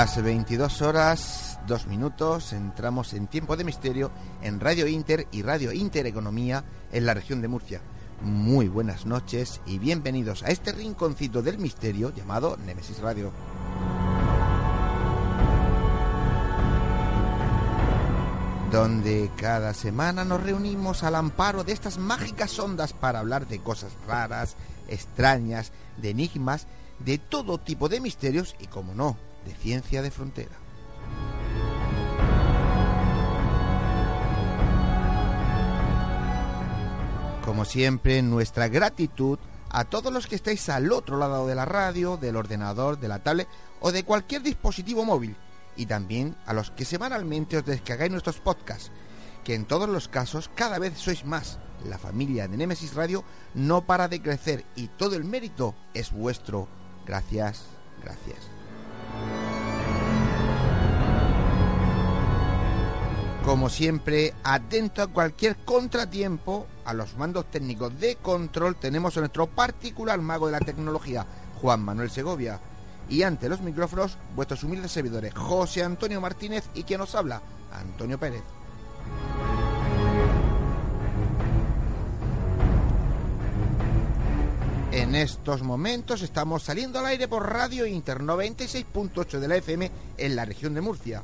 Las 22 horas, 2 minutos, entramos en tiempo de misterio en Radio Inter y Radio Intereconomía en la región de Murcia. Muy buenas noches y bienvenidos a este rinconcito del misterio llamado Nemesis Radio. Donde cada semana nos reunimos al amparo de estas mágicas ondas para hablar de cosas raras, extrañas, de enigmas, de todo tipo de misterios y, como no, de ciencia de frontera. Como siempre, nuestra gratitud a todos los que estáis al otro lado de la radio, del ordenador, de la tablet o de cualquier dispositivo móvil. Y también a los que semanalmente os descargáis nuestros podcasts, que en todos los casos cada vez sois más. La familia de Nemesis Radio no para de crecer y todo el mérito es vuestro. Gracias, gracias. Como siempre, atento a cualquier contratiempo, a los mandos técnicos de control tenemos a nuestro particular mago de la tecnología, Juan Manuel Segovia. Y ante los micrófonos, vuestros humildes servidores, José Antonio Martínez y quien nos habla, Antonio Pérez. En estos momentos estamos saliendo al aire por Radio Inter 96.8 de la FM en la región de Murcia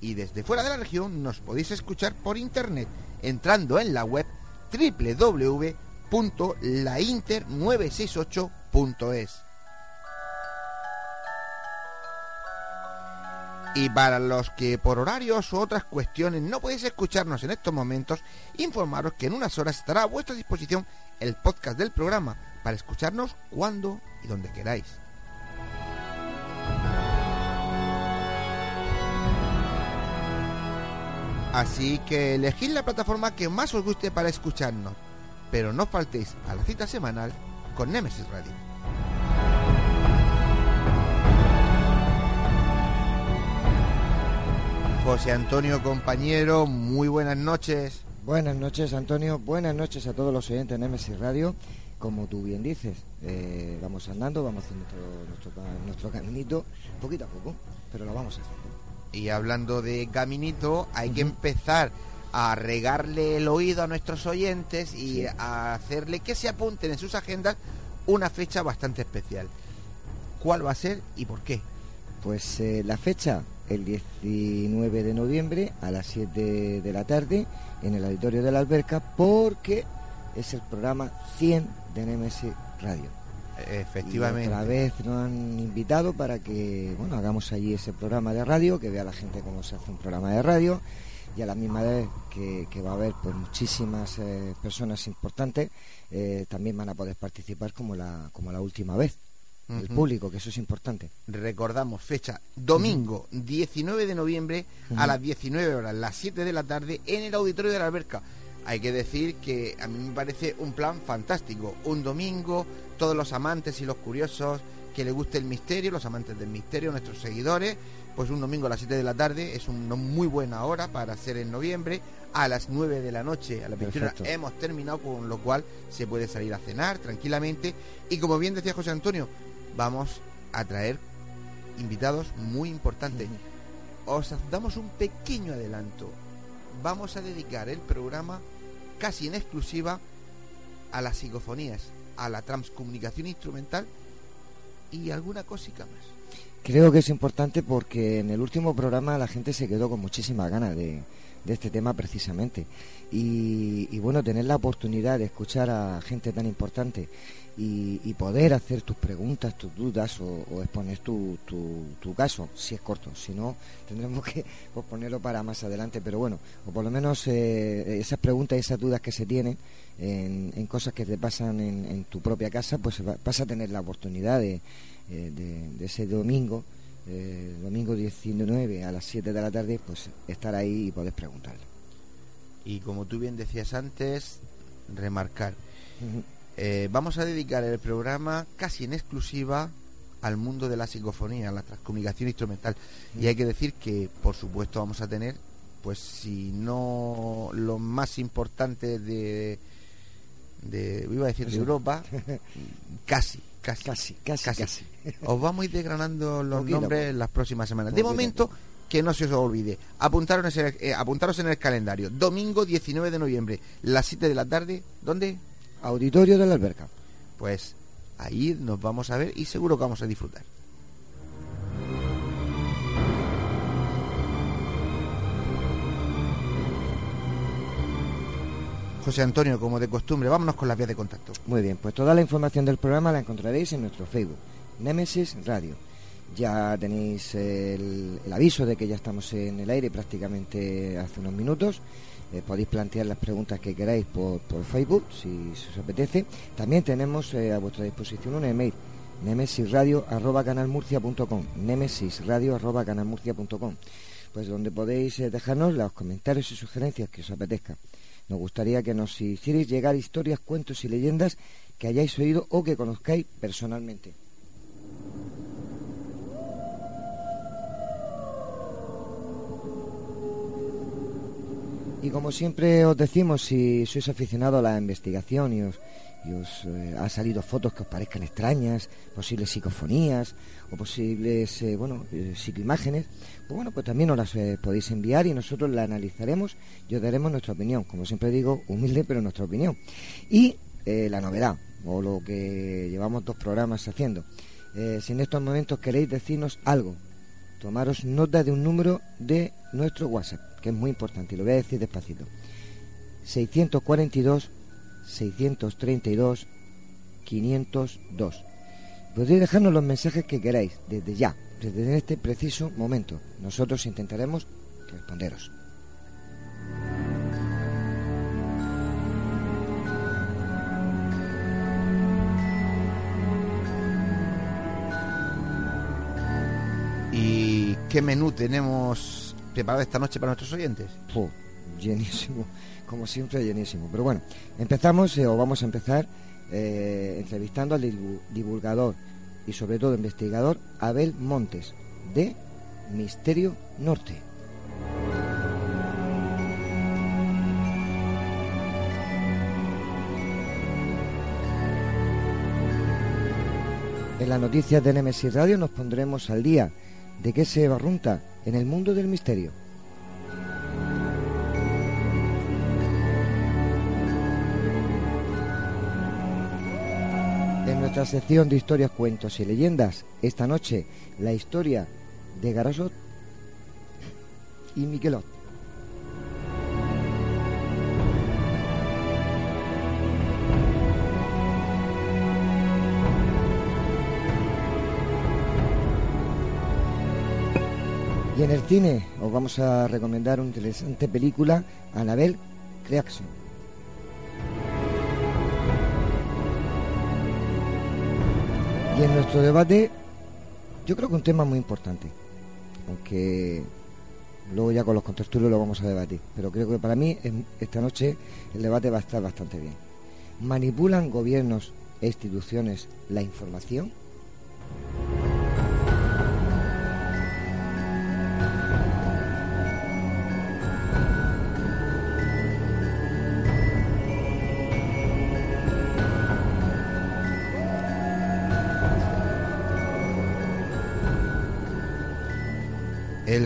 y desde fuera de la región nos podéis escuchar por internet entrando en la web www.lainter968.es. Y para los que por horarios u otras cuestiones no podéis escucharnos en estos momentos, informaros que en unas horas estará a vuestra disposición el podcast del programa para escucharnos cuando y donde queráis. Así que elegid la plataforma que más os guste para escucharnos, pero no faltéis a la cita semanal con Nemesis Radio. José Antonio, compañero, muy buenas noches. Buenas noches, Antonio. Buenas noches a todos los oyentes de Nemesis Radio. Como tú bien dices, eh, vamos andando, vamos haciendo nuestro, nuestro caminito, poquito a poco, pero lo vamos haciendo. Y hablando de caminito, hay que empezar a regarle el oído a nuestros oyentes y a hacerle que se apunten en sus agendas una fecha bastante especial. ¿Cuál va a ser y por qué? Pues eh, la fecha, el 19 de noviembre a las 7 de la tarde en el auditorio de la Alberca, porque es el programa 100 de Nemesis Radio. Efectivamente. Y otra vez nos han invitado para que bueno hagamos allí ese programa de radio, que vea la gente cómo se hace un programa de radio y a la misma vez que, va a haber pues muchísimas eh, personas importantes eh, también van a poder participar como la como la última vez el público que eso es importante. Recordamos fecha domingo 19 de noviembre a las 19 horas las 7 de la tarde en el auditorio de la alberca. Hay que decir que a mí me parece un plan fantástico. Un domingo todos los amantes y los curiosos que le guste el misterio, los amantes del misterio, nuestros seguidores, pues un domingo a las 7 de la tarde es una muy buena hora para hacer en noviembre. A las 9 de la noche, a las 21 hemos terminado, con lo cual se puede salir a cenar tranquilamente. Y como bien decía José Antonio, vamos a traer invitados muy importantes. Os damos un pequeño adelanto. Vamos a dedicar el programa casi en exclusiva a las psicofonías, a la transcomunicación instrumental y alguna cosita más. Creo que es importante porque en el último programa la gente se quedó con muchísimas ganas de, este tema precisamente. Y, bueno, tener la oportunidad de escuchar a gente tan importante y, poder hacer tus preguntas, tus dudas o, exponer tu, tu, caso, si es corto. Si no, tendremos que posponerlo para más adelante. Pero bueno, o por lo menos eh, esas preguntas y esas dudas que se tienen en, cosas que te pasan en, tu propia casa, pues vas a tener la oportunidad de eh, de, ese domingo, eh, domingo 19 a las 7 de la tarde, pues estar ahí y poder preguntarle. Y como tú bien decías antes, remarcar, eh, vamos a dedicar el programa casi en exclusiva al mundo de la psicofonía, la transcomunicación instrumental. Y hay que decir que, por supuesto, vamos a tener, pues si no lo más importante de, de iba a decir de Europa, casi, Casi, casi, casi. Os vamos a ir desgranando los nombres las próximas semanas. De momento, que no se os olvide, apuntaros en, el, eh, apuntaros en el calendario. Domingo 19 de noviembre, las 7 de la tarde. ¿Dónde? Auditorio de la Alberca. Pues ahí nos vamos a ver y seguro que vamos a disfrutar. José Antonio, como de costumbre, vámonos con las vías de contacto. Muy bien, pues toda la información del programa la encontraréis en nuestro Facebook, Nemesis Radio. Ya tenéis el, aviso de que ya estamos en el aire prácticamente hace unos minutos. Eh, podéis plantear las preguntas que queráis por, Facebook, si, os apetece. También tenemos eh, a vuestra disposición un email, nemesisradio.canalmurcia.com nemesisradio.canalmurcia.com pues donde podéis eh, dejarnos los comentarios y sugerencias que os apetezca. Nos gustaría que nos hicierais llegar historias, cuentos y leyendas que hayáis oído o que conozcáis personalmente. Y como siempre os decimos, si sois aficionados a la investigación y os, y os eh, ha salido fotos que os parezcan extrañas, posibles psicofonías o posibles, eh, bueno, eh, psicoimágenes, pues bueno, pues también nos las podéis enviar y nosotros la analizaremos y os daremos nuestra opinión. Como siempre digo, humilde, pero nuestra opinión. Y la novedad, o lo que llevamos dos programas haciendo. si en estos momentos queréis decirnos algo, tomaros nota de un número de nuestro WhatsApp, que es muy importante, y lo voy a decir despacito. 642 632 502. Podéis dejarnos los mensajes que queráis desde ya, desde este preciso momento. Nosotros intentaremos responderos. ¿Y qué menú tenemos preparado esta noche para nuestros oyentes? llenísimo como siempre, llenísimo. Pero bueno, empezamos eh, o vamos a empezar eh, entrevistando al divulgador y sobre todo investigador Abel Montes de Misterio Norte. En las noticias de Nemesis Radio nos pondremos al día de qué se barrunta en el mundo del misterio. Nuestra sección de historias, cuentos y leyendas. Esta noche, la historia de Garasot y Miquelot. Y en el cine os vamos a recomendar una interesante película, Anabel Creaction. Y en nuestro debate, yo creo que un tema muy importante, aunque luego ya con los contertulios lo vamos a debatir, pero creo que para mí esta noche el debate va a estar bastante bien. ¿Manipulan gobiernos e instituciones la información?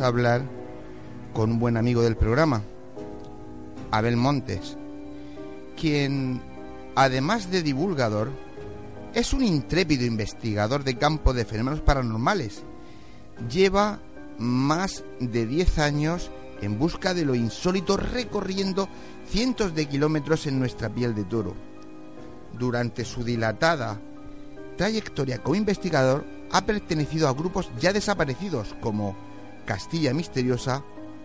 A hablar con un buen amigo del programa, Abel Montes, quien, además de divulgador, es un intrépido investigador de campo de fenómenos paranormales. Lleva más de 10 años en busca de lo insólito recorriendo cientos de kilómetros en nuestra piel de toro. Durante su dilatada trayectoria como investigador ha pertenecido a grupos ya desaparecidos como Castilla Misteriosa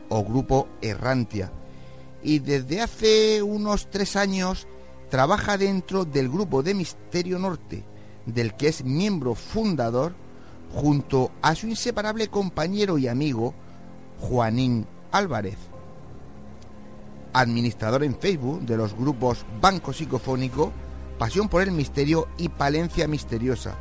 o Grupo Errantia. Y desde hace unos tres años trabaja dentro del grupo de Misterio Norte, del que es miembro fundador, junto a su inseparable compañero y amigo Juanín Álvarez. Administrador en Facebook de los grupos Banco Psicofónico, Pasión por el Misterio y Palencia Misteriosa.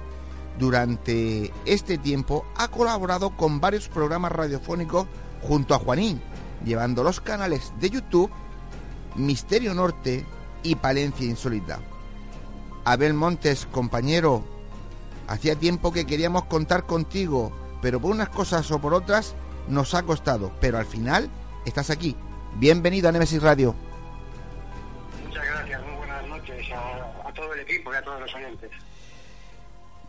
Durante este tiempo ha colaborado con varios programas radiofónicos junto a Juanín, llevando los canales de YouTube Misterio Norte y Palencia Insólita. Abel Montes, compañero, hacía tiempo que queríamos contar contigo, pero por unas cosas o por otras nos ha costado, pero al final estás aquí. Bienvenido a Nemesis Radio. Muchas gracias, muy buenas noches a, a todo el equipo y a todos los oyentes.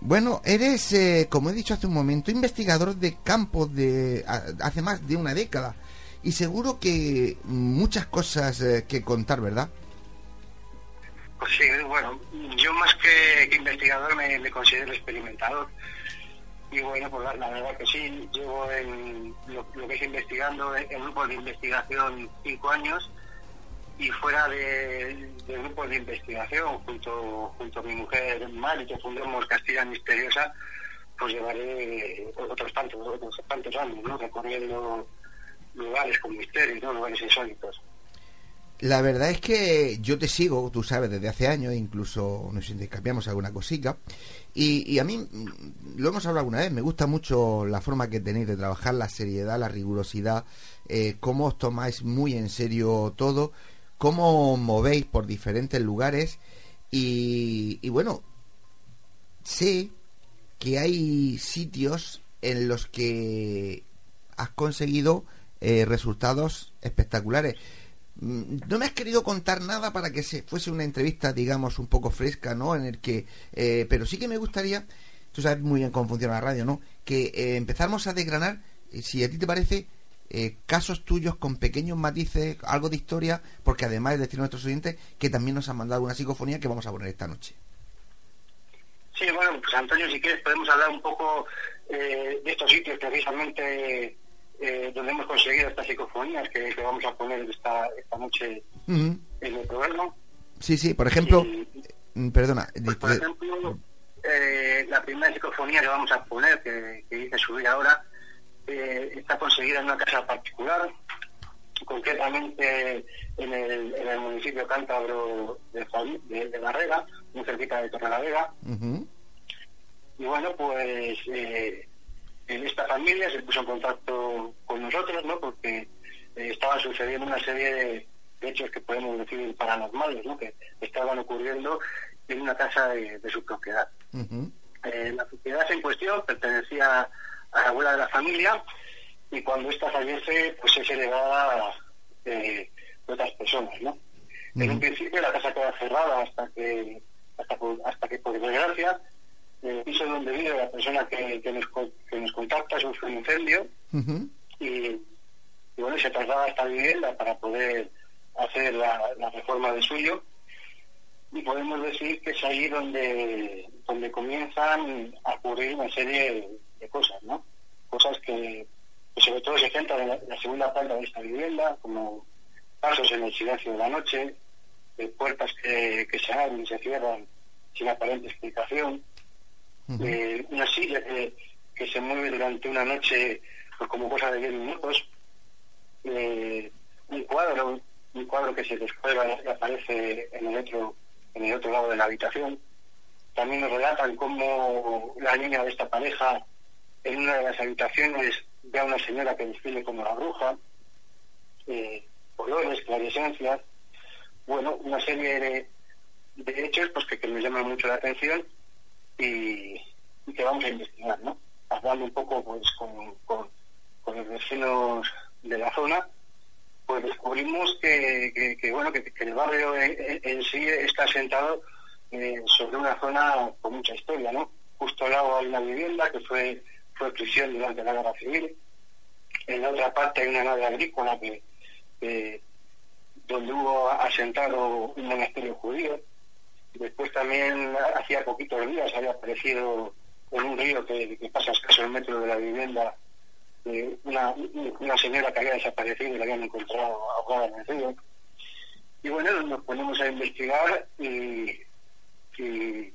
Bueno, eres, eh, como he dicho hace un momento, investigador de campo de hace más de una década y seguro que muchas cosas eh, que contar, ¿verdad? Pues sí, bueno, yo más que, investigador me, considero experimentador. Y bueno, pues la, la verdad que sí, llevo en lo, lo que es investigando en grupos de investigación cinco años y fuera de, grupos de investigación, junto, junto a mi mujer Mari, que fundamos Castilla Misteriosa, pues llevaré otros tantos, otros tantos años. Recorriendo lugares con misterios. Lugares insólitos. La verdad es que yo te sigo, tú sabes, desde hace años, incluso nos intercambiamos alguna cosica. Y, y a mí, mm, lo hemos hablado alguna vez, me gusta mucho la forma que tenéis de trabajar, la seriedad, la rigurosidad, eh, cómo os tomáis muy en serio todo, cómo movéis por diferentes lugares. Y, y bueno, sé que hay sitios en los que has conseguido eh, resultados espectaculares. Mm, no me has querido contar nada para que se fuese una entrevista, digamos, un poco fresca, ¿no? En el que, eh, pero sí que me gustaría, tú sabes muy bien cómo funciona la radio, ¿no? Que eh, a desgranar, eh, si a ti te parece, eh, casos tuyos con pequeños matices, algo de historia, porque además es decir a nuestros oyentes que también nos han mandado una psicofonía que vamos a poner esta noche. Sí, bueno, pues Antonio, si quieres podemos hablar un poco eh, de estos sitios precisamente eh, donde hemos conseguido estas psicofonías que, que vamos a poner esta, esta noche en el programa. Sí, sí, por ejemplo, Y, mm, perdona, pues, por ejemplo, eh, la primera psicofonía que vamos a poner, que, que hice subir ahora, eh, está conseguida en una casa particular, concretamente en el, en el municipio cántabro de, de, de Barrera, muy cerquita de Torrelavega. Ujú. Y bueno, pues eh, en esta familia se puso en contacto con nosotros, ¿no? Porque eh, estaban sucediendo una serie de hechos que podemos decir paranormales, ¿no? Que estaban ocurriendo en una casa de, de su propiedad. Eh, la propiedad en cuestión pertenecía a la abuela de la familia y cuando ésta fallece, pues es heredada eh, por otras personas, ¿no? En un principio la casa queda cerrada hasta que, hasta, por- hasta que por desgracia, el piso donde vive la persona que, que nos, que nos contacta sufre un incendio y bueno, se traslada a esta vivienda para poder hacer la, la reforma de suyo. Y podemos decir que es ahí donde, donde comienzan a ocurrir una serie de cosas, ¿no? Cosas que, que sobre todo se centran en la, en la segunda planta de esta vivienda, como pasos en el silencio de la noche, eh, puertas que, que se abren y se cierran sin aparente explicación, eh, una silla que, que se mueve durante una noche pues, como cosa de 10 minutos, eh, un cuadro, un cuadro que se descuelga y aparece en el otro, en el otro lado de la habitación. También nos relatan cómo la niña de esta pareja en una de las habitaciones ve a una señora que describe como la bruja, eh, colores, clarisencias, bueno, una serie de, de hechos pues que, que nos llaman mucho la atención y, que vamos a investigar, ¿no? Hablando un poco pues con, con, con los vecinos de la zona, pues descubrimos que, bueno que, el barrio en sí está asentado eh, sobre una zona con mucha historia, ¿no? Justo al lado hay una vivienda que fue fue prisión durante la guerra civil. En la otra parte hay una nave agrícola que, donde hubo asentado un monasterio judío. Después también hacía poquitos días había aparecido en un río que, pasa escaso el metro de la vivienda eh, una, una señora que había desaparecido y la habían encontrado ahogada en el río. Y bueno, nos ponemos a investigar y, y,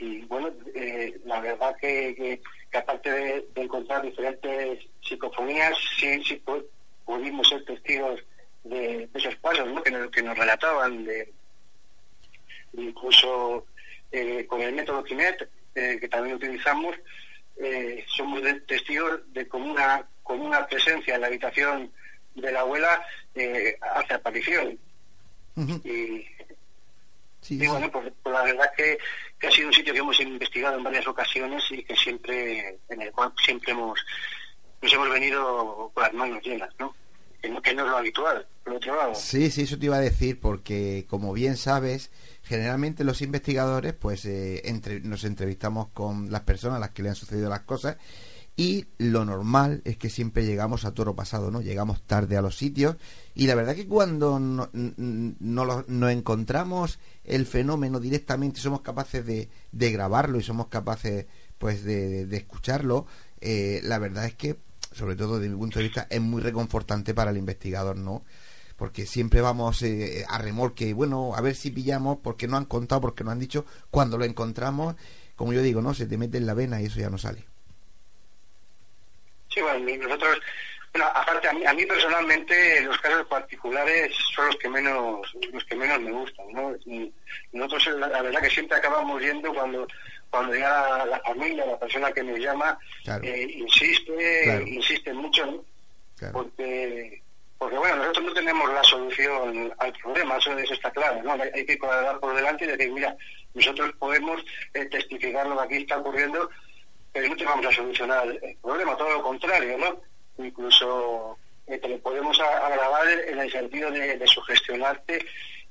y, bueno, eh, la verdad que, que, que aparte de, de encontrar diferentes psicofonías, sí, sí pu- pudimos ser testigos de, de esos pasos ¿no? que, nos, que nos relataban, de, de incluso eh, con el método Kinet, eh, que también utilizamos, eh, somos de- testigos de cómo una, cómo una presencia en la habitación de la abuela eh, hace aparición. Y, Sí, y bueno, pues, pues la verdad que, que ha sido un sitio que hemos investigado en varias ocasiones y que siempre, en el cual siempre hemos, nos hemos venido con las manos llenas, ¿no? Que no, que no es lo habitual, por otro lado. Sí, sí, eso te iba a decir, porque como bien sabes, generalmente los investigadores, pues eh, entre- nos entrevistamos con las personas a las que le han sucedido las cosas y lo normal es que siempre llegamos a toro pasado, ¿no? Llegamos tarde a los sitios y la verdad que cuando no, no nos encontramos el fenómeno directamente, somos capaces de, de grabarlo y somos capaces, pues, de, de escucharlo, eh, la verdad es que, sobre todo desde mi punto de vista, es muy reconfortante para el investigador, ¿no? porque siempre vamos eh, a remolque, bueno, a ver si pillamos, porque no han contado, porque no han dicho, cuando lo encontramos, como yo digo, ¿no? Se te mete en la vena y eso ya no sale. Sí, bueno, y nosotros, bueno, aparte a mí, a mí personalmente los casos particulares son los que menos, los que menos me gustan, ¿no? Y nosotros la, verdad que siempre acabamos yendo cuando cuando ya la, familia, la persona que nos llama, Claro. eh, insiste, Claro. insiste mucho, ¿no? Claro. porque porque bueno nosotros no tenemos la solución al problema eso, eso está claro no hay, que cuadrar por delante y decir mira nosotros podemos eh, testificar lo que aquí está ocurriendo pero no te vamos a solucionar el problema todo lo contrario no incluso eh, te lo podemos agravar en el sentido de, sugestionarte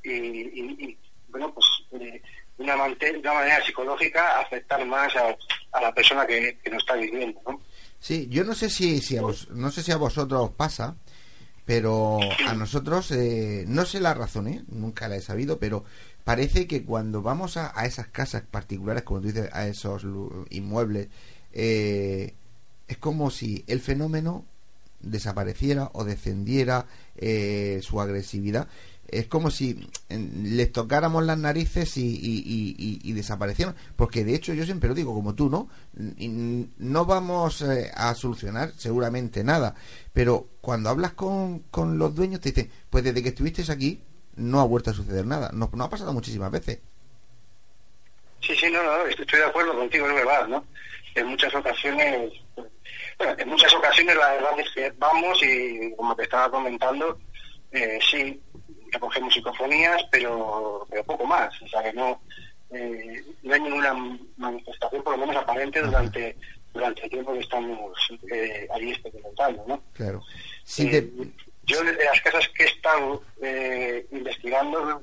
y, bueno, pues de una, una, manera psicológica afectar más a, la persona que, que nos está viviendo, ¿no? Sí, yo no sé si, si a vos, no sé si a vosotros os pasa, pero a nosotros, eh, no sé la razón, ¿eh? nunca la he sabido, pero parece que cuando vamos a, esas casas particulares, como tú dices, a esos inmuebles, eh, es como si el fenómeno desapareciera o descendiera eh, su agresividad es como si les tocáramos las narices y, y, desaparecieran. Porque de hecho yo siempre lo digo, como tú, ¿no? no vamos eh, a solucionar seguramente nada. Pero cuando hablas con, con los dueños te dicen, pues desde que estuviste aquí no ha vuelto a suceder nada. No, no ha pasado muchísimas veces. Sí, sí, no, no, estoy de acuerdo contigo, es verdad, ¿no? En muchas ocasiones, bueno, en muchas ocasiones la verdad es que vamos y como te estaba comentando, eh, sí, recogemos psicofonías, pero, pero poco más. O sea, que no, eh, no hay ninguna manifestación, por lo menos aparente, durante durante el tiempo que estamos eh, ahí experimentando, ¿no? Claro. Eh, yo desde las casas que he estado eh, investigando,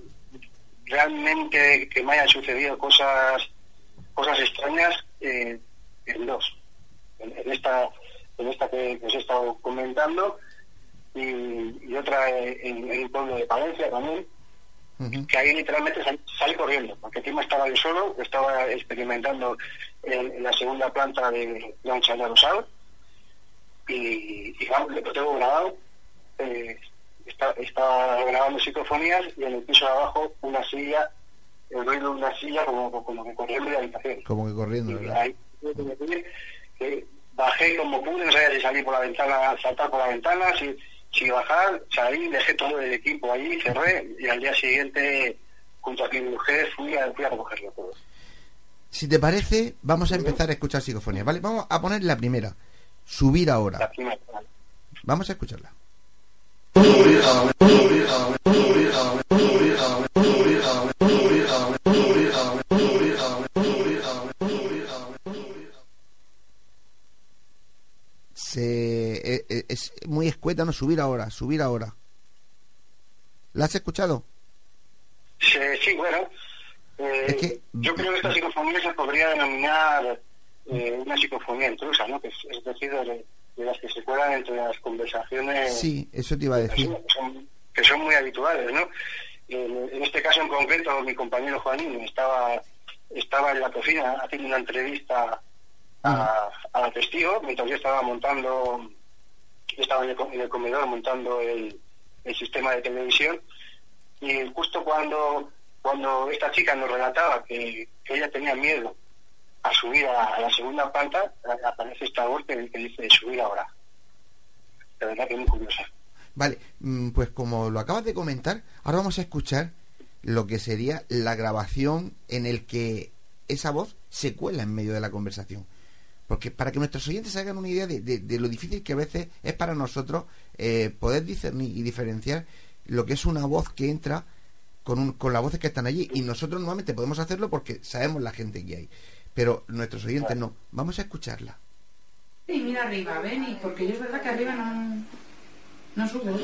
realmente que me hayan sucedido cosas cosas extrañas en dos. En, esta en esta que, que os he estado comentando y, otra en, el pueblo de Palencia también, que ahí literalmente salí, corriendo, porque encima estaba yo solo, estaba experimentando en, la segunda planta de, de un chalet rosado y, y lo tengo grabado, eh, estaba grabando psicofonías y en el piso de abajo una silla, el ruido de una silla como, como que corriendo de habitación. Como que corriendo, ¿verdad? Que bajé como pude, no sabía si salir por la ventana, saltar por la ventana, si sin bajar, salí, dejé todo el equipo allí, cerré y al día siguiente, junto a mi mujer, fui a, fui a recogerlo todo. Si te parece, vamos a empezar a escuchar psicofonía, ¿vale? Vamos a poner la primera, subir ahora. La primera, Vamos a escucharla. Eh, eh, es muy escueta, no subir ahora, subir ahora. ¿La has escuchado? Sí, sí bueno. Eh, yo creo que esta psicofonía se podría denominar una psicofonía intrusa, ¿no? Que es, decir, de, las que se cuelan entre las conversaciones. Sí, eso te iba a decir. Que son, muy habituales, ¿no? En, este caso en concreto, mi compañero Juanín estaba, estaba en la cocina haciendo una entrevista a, a testigo mientras yo estaba montando, estaba en el, comedor montando el, sistema de televisión y justo cuando cuando esta chica nos relataba que, ella tenía miedo a subir a, la segunda planta, aparece esta voz que, dice subir ahora. De verdad que es muy curiosa. Vale, mm, pues como lo acabas de comentar, ahora vamos a escuchar lo que sería la grabación en el que esa voz se cuela en medio de la conversación. Porque para que nuestros oyentes se hagan una idea de, lo difícil que a veces es para nosotros eh, poder discernir y diferenciar lo que es una voz que entra con, con las voces que están allí. Y nosotros normalmente podemos hacerlo porque sabemos la gente que hay. Pero nuestros oyentes no. Vamos a escucharla. Sí, mira arriba, ven, y porque yo es verdad que arriba no, no subo.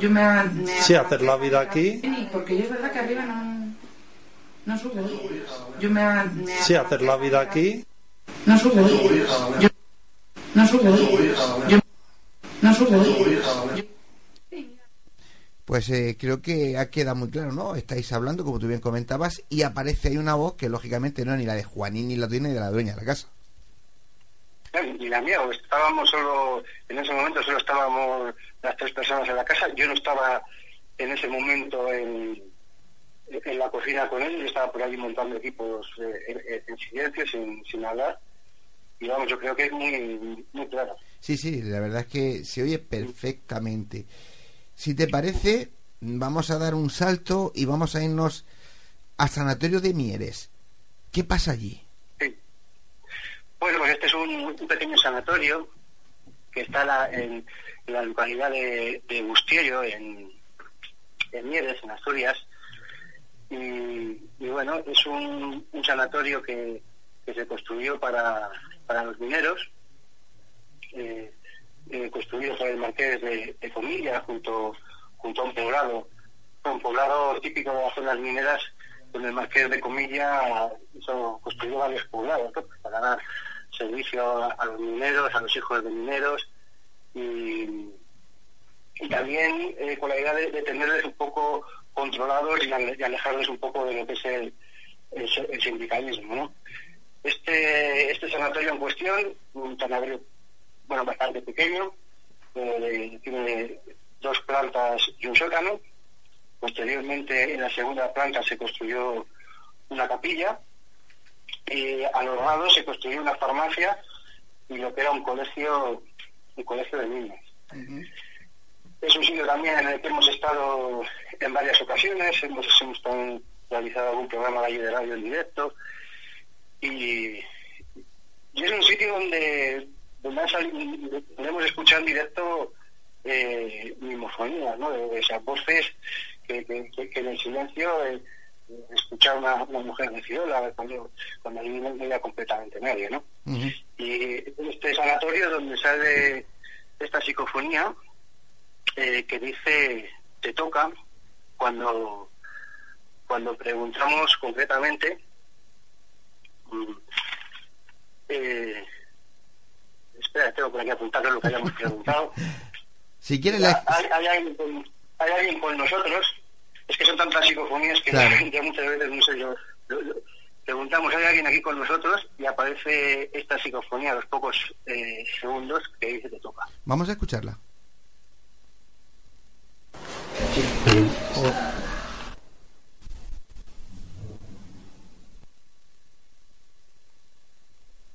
Yo me, me sí, hacer la vida aquí. Y porque yo es verdad que arriba no, no subo. Yo me, me sí, hacer la vida aquí. No subo. Yo, no subo. Yo, no subo. Pues eh, creo que ha quedado muy claro, ¿no? Estáis hablando, como tú bien comentabas, y aparece ahí una voz que lógicamente no es ni la de Juanín, ni la tuya, ni de la dueña de la casa. Ni la mía, estábamos solo, en ese momento solo estábamos las tres personas en la casa, yo no estaba en ese momento en, en la cocina con él, yo estaba por ahí montando equipos eh, en, silencio, sin, sin hablar, y vamos, yo creo que es muy, muy claro. Sí, sí, la verdad es que se oye perfectamente. Si te parece, vamos a dar un salto y vamos a irnos al Sanatorio de Mieres. ¿Qué pasa allí? Sí. Bueno, pues este es un, pequeño sanatorio que está en, la localidad de, de Bustiello, en, en Mieres, en Asturias, y, bueno, es un, sanatorio que, se construyó para, para los mineros. Eh, eh, construido por el marqués de, de Comilla junto, junto a un poblado, un poblado típico de las zonas mineras, donde el marqués de Comilla hizo, construyó varios poblados para dar servicio a, a los mineros, a los hijos de mineros y, y también eh, con la idea de, de tenerles un poco controlados y, y alejarles un poco de lo que es el, el, sindicalismo. ¿no? Este, este sanatorio en cuestión, un sanatorio bueno, bastante pequeño, eh, tiene dos plantas y un sótano. Posteriormente, en la segunda planta se construyó una capilla y a los lados se construyó una farmacia y lo que era un colegio, un colegio de niños. Es un sitio también en el que hemos estado en varias ocasiones, hemos, hemos realizado algún programa de radio en directo y, y es un sitio donde, donde, han sali- donde hemos escuchado en directo eh, mimofonías, ¿no? de, de esas voces que, que, en el silencio eh, escuchar una, una mujer deciola cuando, cuando allí no había completamente nadie, ¿no? Y este sanatorio donde sale esta psicofonía eh, que dice te toca cuando cuando preguntamos concretamente mm, eh, espera tengo por aquí apuntado lo que hayamos preguntado Si quieres, la- hay, hay alguien con, hay alguien con nosotros es que son tantas psicofonías que Claro. la gente muchas veces no sé yo lo- lo- preguntamos hay alguien aquí con nosotros y aparece esta psicofonía a los pocos eh, segundos que dice te toca vamos a escucharla.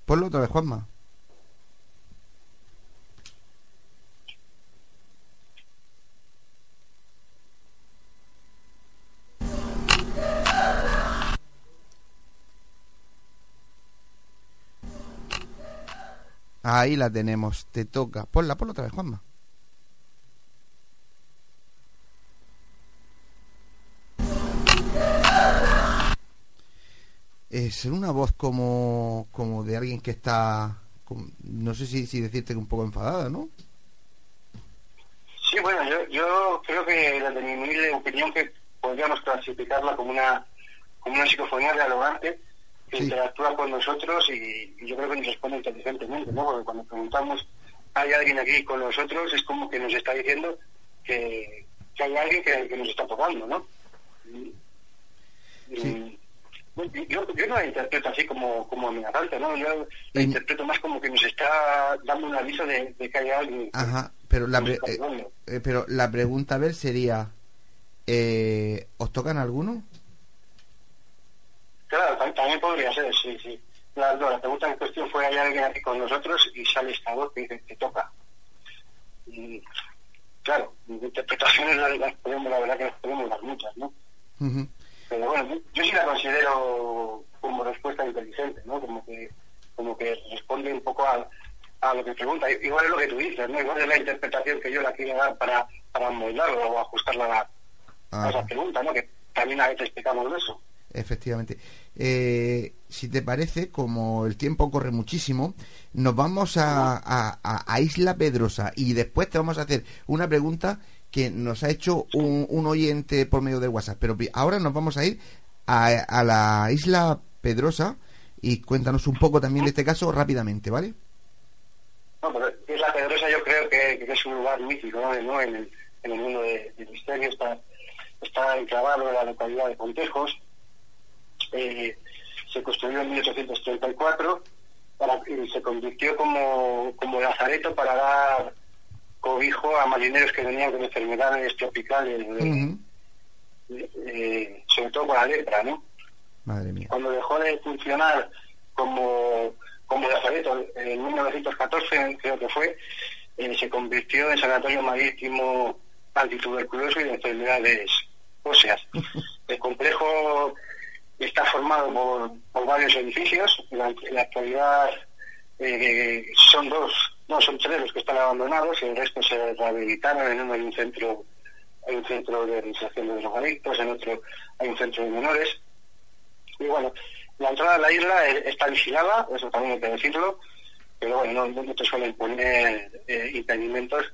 Ponlo otra vez, Juanma. Ahí la tenemos, te toca. Ponla, ponla otra vez, Juanma. Es una voz como, como de alguien que está, no sé si, si decirte que un poco enfadada, ¿no? Sí, bueno, yo, yo creo que desde mi humilde opinión que podríamos clasificarla como una como una psicofonía dialogante que Sí. interactúa con nosotros y, y yo creo que nos responde inteligentemente, ¿no? Porque cuando preguntamos ¿hay alguien aquí con nosotros? es como que nos está diciendo que, que hay alguien que, que nos está tocando, ¿no? Y- Sí. Yo, yo no la interpreto así como, como amenazante, ¿no? Yo la interpreto más como que nos está dando un aviso de, de que hay alguien. Ajá, pero la, pre- eh, eh, pero la pregunta a ver sería, eh, ¿os tocan alguno? Claro, tam- también podría ser, sí, sí. La, no, la pregunta en cuestión fue, ¿hay alguien aquí con nosotros? Y sale esta voz que dice, te toca. Y, claro, interpretaciones las, podemos, la verdad que las podemos dar muchas, ¿no? Ujú. Pero bueno, yo, yo sí la considero como respuesta inteligente, ¿no? Como que, como que responde un poco a, a lo que pregunta. Igual es lo que tú dices, ¿no? Igual es la interpretación que yo la quiero dar para, para moldarla o ajustarla a, la- a esa pregunta, ¿no? Que también a veces explicamos eso. Efectivamente. Eh, si te parece, como el tiempo corre muchísimo, nos vamos a- a Isla Pedrosa y después te vamos a hacer una pregunta que nos ha hecho un, un oyente por medio de WhatsApp. Pero ahora nos vamos a ir a, a la Isla Pedrosa y cuéntanos un poco también de este caso rápidamente, ¿vale? No, Isla Pedrosa yo creo que, es un lugar mítico, ¿no? En, el, en el mundo de- del misterio está, está enclavado en la localidad de Contejos. Eh, se construyó en 1834 para, y se convirtió como, como lazareto para dar cobijo a marineros que venían con enfermedades tropicales, eh, sobre todo con la lepra, ¿no? Madre mía. cuando dejó de funcionar como, como lazareto en 1914, creo que fue, eh, se convirtió en sanatorio marítimo antituberculoso y de enfermedades óseas. El complejo está formado por, por varios edificios, en la, en la actualidad eh, son dos, no, son tres los que están abandonados, y el resto se rehabilitaron, en uno hay un centro hay un centro de reinserción de drogadictos, en otro hay un centro de menores, y bueno, la entrada a la isla eh, está vigilada, eso también hay que decirlo, pero bueno, no, no te suelen poner eh, impedimentos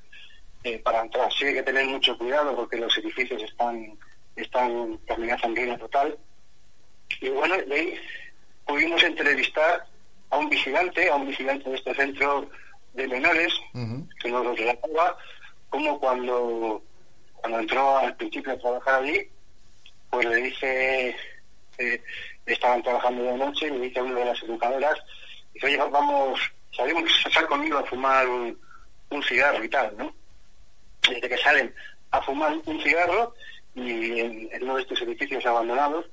eh, para entrar. Sí hay que tener mucho cuidado porque los edificios están, están amenaza en ruina total. Y bueno, de ahí pudimos entrevistar a un vigilante, a un vigilante de este centro de menores, Ujú. que nos relataba cómo cuando, cuando entró al principio a trabajar allí, pues le dice, eh, estaban trabajando de noche, le dice a una de las educadoras, dice, oye, vamos, salimos a sal conmigo a fumar un, un cigarro y tal, ¿no? Desde que salen a fumar un cigarro y en, en uno de estos edificios abandonados,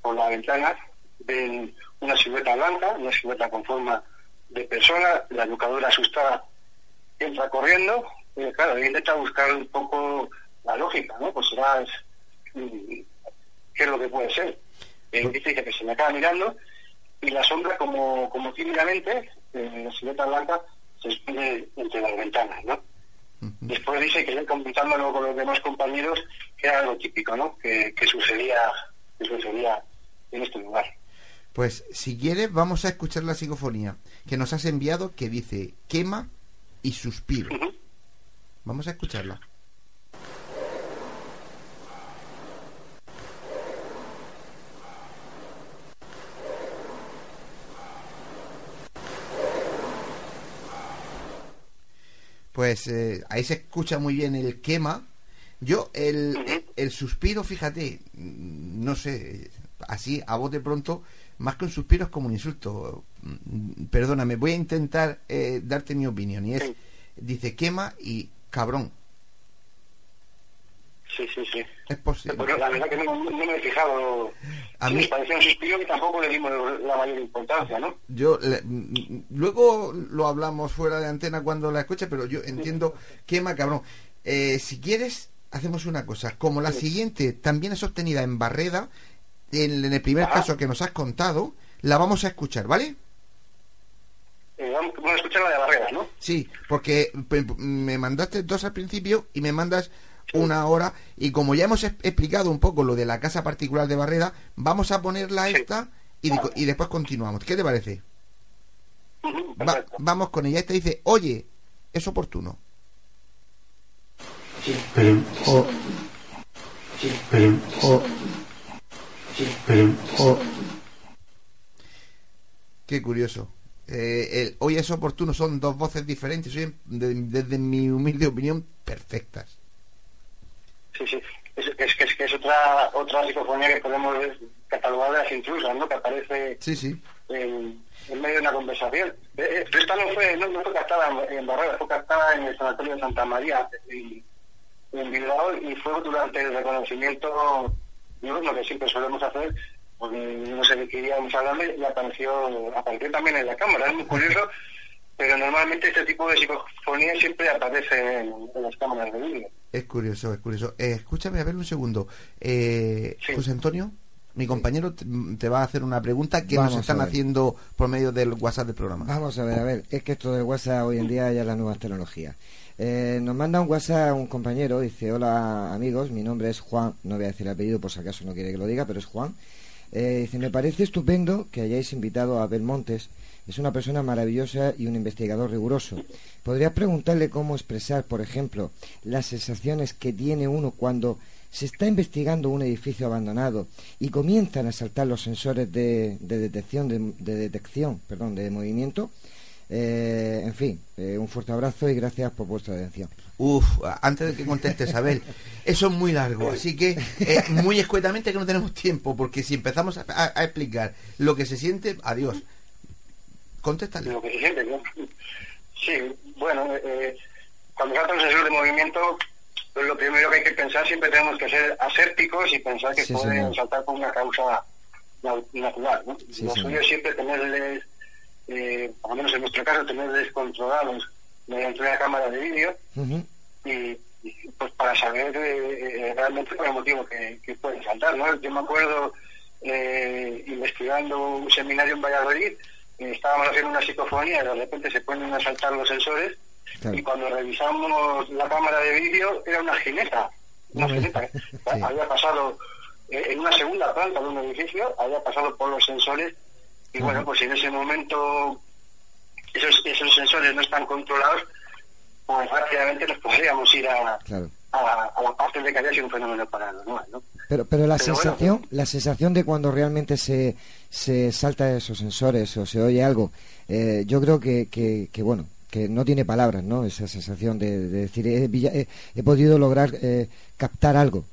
por la ventana, ven una silueta blanca, una silueta con forma de persona, la educadora asustada entra corriendo, y claro, intenta buscar un poco la lógica, ¿no? Pues será, mm, ¿qué es lo que puede ser? Eh, dice que se me acaba mirando y la sombra como, como tímidamente, eh, la silueta blanca, se esconde entre las ventanas, ¿no? Después dice que ya comentándolo con los demás compañeros, que era lo típico, ¿no? Que, que sucedía, que sucedía en este lugar. Pues si quieres vamos a escuchar la psicofonía que nos has enviado que dice quema y suspiro. Vamos a escucharla. Pues eh, ahí se escucha muy bien el quema. Yo, el, el suspiro, fíjate, no sé, así a voz de pronto, más que un suspiro es como un insulto. Mm, Perdóname, voy a intentar eh, darte mi opinión. Y es, Sí. dice quema y cabrón. Sí, sí, sí. Es posible. Porque la verdad que no, no me he fijado. A sí, mí- me parecía un suspiro y tampoco le dimos la mayor importancia, ¿no? Yo le- mm, luego lo hablamos fuera de antena cuando la escuche, pero yo entiendo quema cabrón. Eh, si quieres, hacemos una cosa. Como la siguiente también es obtenida en Barreda, en, en el primer Ajá. caso que nos has contado, la vamos a escuchar, ¿vale? Eh, vamos, a escuchar la de Barrera, ¿no? Sí, porque me mandaste dos al principio y me mandas una hora y como ya hemos explicado un poco lo de la casa particular de Barreda, vamos a ponerla Sí. esta y, y después continuamos. ¿Qué te parece? Va- vamos con ella. Esta dice, oye, es oportuno. pero, O, pero, o, pero, o. Qué curioso. Eh, el hoy es oportuno son dos voces diferentes, de- desde mi humilde opinión, perfectas. Sí, sí. Es, es, que- es, que es otra otra psicofonía que podemos catalogar de las intrusas, ¿no? Que aparece Sí, sí. en, en medio de una conversación. Eh, eh, pero esta no fue, no, no fue captada en, en Barrera, fue captada en el Sanatorio de Santa María, en, en Bilbao, y fue durante el reconocimiento diurno que siempre solemos hacer, porque no sé de qué íbamos hablando y apareció, apareció también en la cámara. Es muy curioso, pero normalmente este tipo de psicofonía siempre aparece en, en las cámaras de vídeo. Es curioso, es curioso. Eh, escúchame, a ver un segundo. Eh, Sí. José Antonio, mi compañero te, te va a hacer una pregunta que Vamos nos están haciendo por medio del WhatsApp del programa. Vamos a ver, a ver, es que esto del WhatsApp hoy en día ya es la nueva tecnología. Eh, nos manda un WhatsApp un compañero, dice, hola amigos, mi nombre es Juan, no voy a decir el apellido por si acaso no quiere que lo diga, pero es Juan. Eh, dice, me parece estupendo que hayáis invitado a Abel Montes, es una persona maravillosa y un investigador riguroso. ¿Podrías preguntarle cómo expresar, por ejemplo, las sensaciones que tiene uno cuando se está investigando un edificio abandonado y comienzan a saltar los sensores de, de detección de, de detección perdón de movimiento Eh, en fin eh, un fuerte abrazo y gracias por vuestra atención Uf, antes de que contestes, Abel, eso es muy largo, así que eh, muy escuetamente que no tenemos tiempo, porque si empezamos a, a- a explicar lo que se siente, adiós. Contéstale. lo que se siente, ¿no? Sí, bueno, eh, cuando salta un sensor de movimiento, pues lo primero que hay que pensar, siempre tenemos que ser asépticos y pensar que Sí, pueden señor. saltar por una causa na- natural. ¿no? Sí, lo señor. suyo es siempre tenerles, eh, por lo menos en nuestro caso, tenerles controlados mediante una cámara de vídeo y, y, pues para saber eh, eh, realmente por el motivo que, que pueden saltar. ¿no? Yo me acuerdo eh, investigando un seminario en Valladolid, eh, estábamos haciendo una psicofonía y de repente se ponen a saltar los sensores Claro. y cuando revisamos la cámara de vídeo era una jineta, una jineta. Sí. Había pasado eh, en una segunda planta de un edificio, había pasado por los sensores y bueno, pues en ese momento esos, esos sensores no están controlados, pues rápidamente nos podríamos ir a, Claro. a, a la parte de que sido un fenómeno paranormal, ¿no? Pero, pero la Pero bueno, sensación, la sensación de cuando realmente se, se salta esos sensores o se oye algo, eh, yo creo que, que, que, bueno, que no tiene palabras, ¿no? Esa sensación de, de decir, he, pilla- he- he podido lograr eh, captar algo.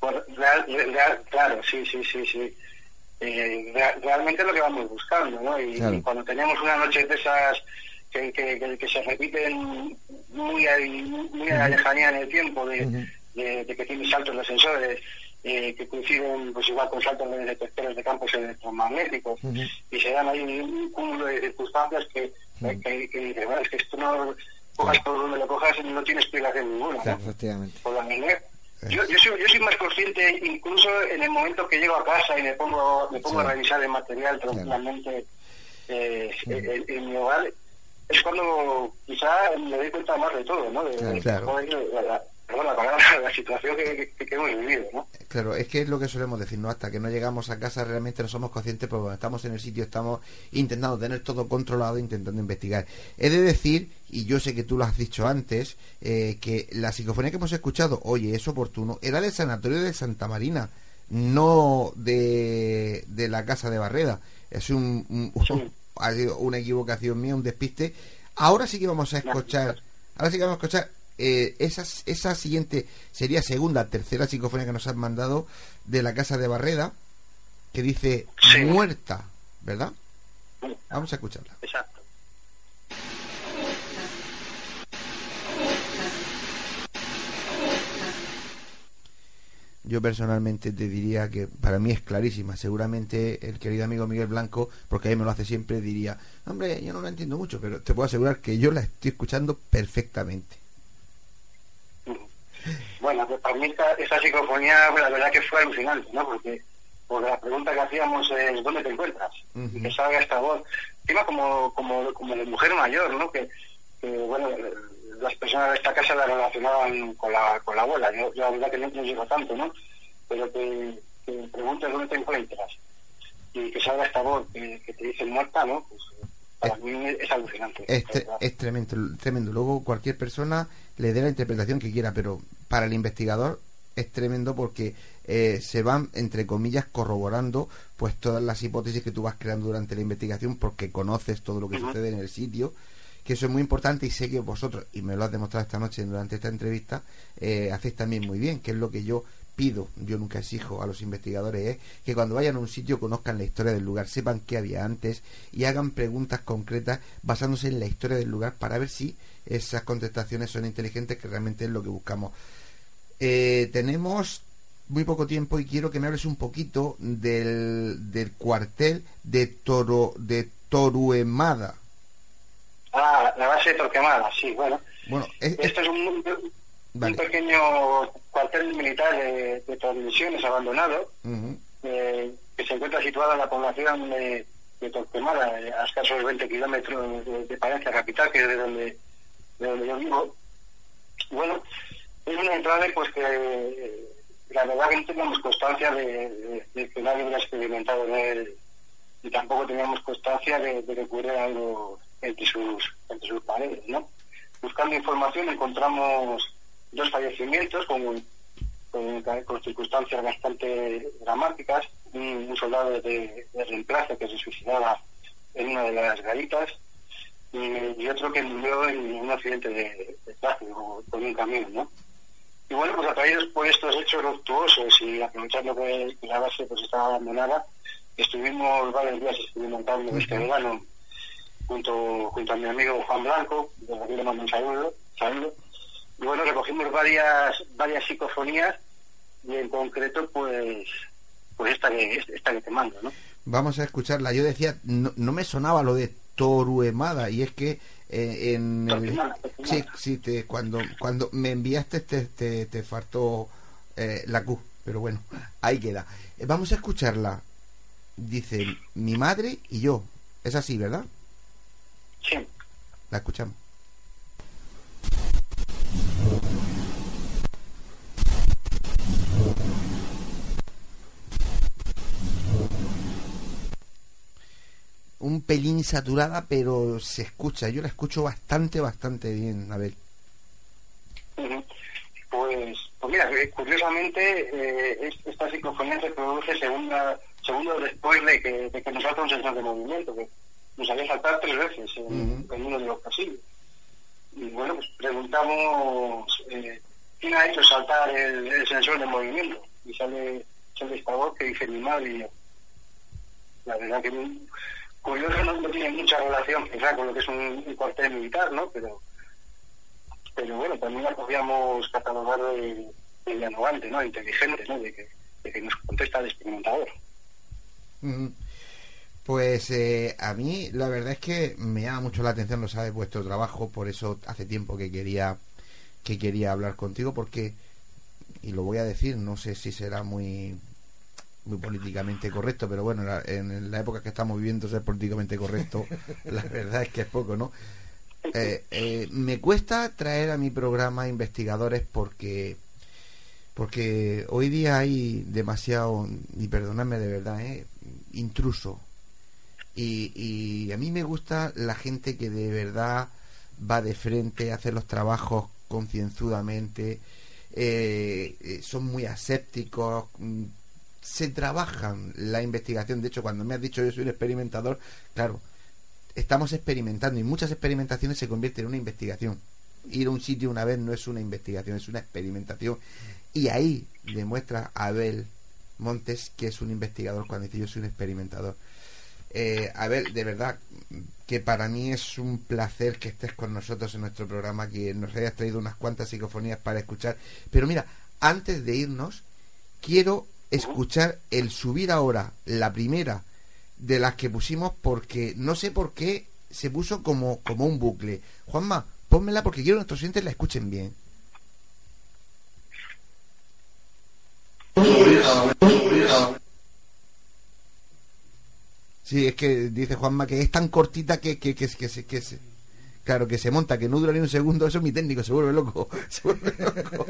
Pues, real- real- claro, sí, sí, sí, sí. Eh, rea- realmente es lo que vamos buscando, ¿no? Y, Claro. y cuando tenemos una noche de esas que, que, que- que se repiten muy a, muy a la lejanía en el tiempo, de, de, de que tienen saltos de sensores, eh, que coinciden pues igual con saltos de detectores de campos electromagnéticos, y se dan ahí un cúmulo de circunstancias que, que, que, que dices, bueno, es que esto no, cojas por donde lo cojas, no tiene explicación ninguna. ¿no? Efectivamente. por la niñez. Yo, yo, soy, yo soy más consciente, incluso en el momento que llego a casa y me pongo, me pongo Sí. a revisar el material tranquilamente eh, en, en mi hogar, es cuando quizá me doy cuenta más de todo, ¿no? De, Claro. de- la, la- situación que, que, que hemos vivido, ¿no? Claro, es que es lo que solemos decir, ¿no? Hasta que no llegamos a casa realmente no somos conscientes, porque cuando estamos en el sitio estamos intentando tener todo controlado, intentando investigar. He de decir, y yo sé que tú lo has dicho antes, eh, que la psicofonía que hemos escuchado, oye, es oportuno, era del Sanatorio de Santa Marina, no de, de la Casa de Barreda. Es un, un- Sí. ha sido una equivocación mía, un despiste. Ahora sí que vamos a escuchar, ahora sí que vamos a escuchar eh, esa, esa siguiente sería segunda, tercera psicofonía que nos han mandado de la casa de Barreda, que dice Sí. muerta, ¿verdad? Vamos a escucharla. Exacto. Yo personalmente te diría que para mí es clarísima. Seguramente el querido amigo Miguel Blanco, porque a mí me lo hace siempre, diría, hombre, yo no la entiendo mucho, pero te puedo asegurar que yo la estoy escuchando perfectamente. Bueno, pues para mí esta, esta psicofonía, la verdad que fue alucinante, ¿no? Porque, porque la pregunta que hacíamos es ¿dónde te encuentras? Y que salga esta voz. Encima como, como, como de mujer mayor, ¿no? Que, que, bueno, las personas de esta casa la relacionaban con la, con la abuela. Yo, yo la verdad que no, no llego tanto, ¿no? Pero que, que preguntes dónde te encuentras y que salga esta voz que, que te dice muerta, ¿no? Pues para mí es alucinante. Es, tre- ¿verdad? es tremendo, tremendo. Luego cualquier persona le dé la interpretación que quiera, pero para el investigador es tremendo porque eh, se van, entre comillas, corroborando pues todas las hipótesis que tú vas creando durante la investigación porque conoces todo lo que sucede en el sitio que eso es muy importante y sé que vosotros, y me lo has demostrado esta noche durante esta entrevista, eh, hacéis también muy bien, que es lo que yo pido, yo nunca exijo a los investigadores, es que cuando vayan a un sitio conozcan la historia del lugar, sepan qué había antes y hagan preguntas concretas basándose en la historia del lugar para ver si esas contestaciones son inteligentes, que realmente es lo que buscamos. Eh, tenemos muy poco tiempo y quiero que me hables un poquito del, del cuartel de Toro de Toruemada. Ah, la base de Torquemada, sí, bueno. Bueno, es- es- Esto es un, pequeño cuartel militar de, de transmisiones abandonado eh, que se encuentra situado en la población de, de Torquemada, eh, a escasos 20 kilómetros de, de Palencia capital, que es de donde, de donde yo vivo. Bueno, es una entrada pues que eh, la verdad que no teníamos constancia de, que nadie hubiera experimentado en él y tampoco teníamos constancia de, de que ocurriera algo entre sus, entre sus paredes, ¿no? Buscando información encontramos dos fallecimientos con, con, circunstancias bastante dramáticas, un, un soldado de, de reemplazo que se suicidaba en una de las garitas y, otro que murió en un accidente de, tráfico con un camión, ¿no? Y bueno, pues atraídos por estos hechos luctuosos y aprovechando que, que la base pues estaba abandonada, estuvimos varios días experimentando este verano junto, junto a mi amigo Juan Blanco, de aquí le mando un saludo, saludo. Y bueno, recogimos varias, varias psicofonías y en concreto pues pues esta que, esta que te mando, ¿no? Vamos a escucharla. Yo decía, no, no me sonaba lo de Toruemada y es que eh, en el, sí, sí, te, cuando cuando me enviaste te, te, te faltó eh, la Q, pero bueno, ahí queda. Eh, vamos a escucharla. Dice mi madre y yo. Es así, ¿verdad? Sí. La escuchamos. Un pelín saturada, pero se escucha. Yo la escucho bastante, bastante bien, a ver. Ujú. Pues, pues mira, eh, curiosamente, eh, es- esta psicofonía se produce segunda, segundo después de que, de que nos salta un sensor de movimiento, que nos había saltado tres veces en, uno de los pasillos. Y bueno, pues preguntamos eh, quién ha hecho saltar el, el sensor de movimiento. Y sale, sale esta voz que dice mi madre y yo. La verdad que curioso no, no tiene mucha relación quizá con lo que es un, un cuartel militar, ¿no? Pero pero bueno, también la podríamos catalogar de, de dialogante, ¿no? Inteligente, ¿no? De que, de que nos contesta el experimentador. Pues eh, a mí la verdad es que me llama mucho la atención, lo sabes, vuestro trabajo, por eso hace tiempo que quería que quería hablar contigo porque y lo voy a decir, no sé si será muy muy políticamente correcto, pero bueno, en la, época que estamos viviendo ser políticamente correcto, la verdad es que es poco, ¿no? Eh, eh, me cuesta traer a mi programa investigadores porque porque hoy día hay demasiado y perdonadme de verdad eh, intruso y, y a mí me gusta la gente que de verdad va de frente hace los trabajos concienzudamente son muy asépticos mm, se trabajan la investigación de hecho cuando me has dicho yo soy un experimentador claro estamos experimentando y muchas experimentaciones se convierten en una investigación. Ir a un sitio una vez no es una investigación, es una experimentación. Y ahí demuestra Abel Montes que es un investigador cuando dice yo soy un experimentador. Eh, Abel, de verdad que para mí es un placer que estés con nosotros en nuestro programa, que nos hayas traído unas cuantas psicofonías para escuchar. Pero mira, antes de irnos, quiero escuchar el subir ahora, la primera de las que pusimos porque no sé por qué se puso como, como un bucle. Juanma, pónmela porque quiero que nuestros oyentes la escuchen bien. Sí, es que dice Juanma que es tan cortita que, que, que, que, que se- Claro, que se monta, que no dura ni un segundo, eso es mi técnico, se vuelve loco. Se vuelve loco.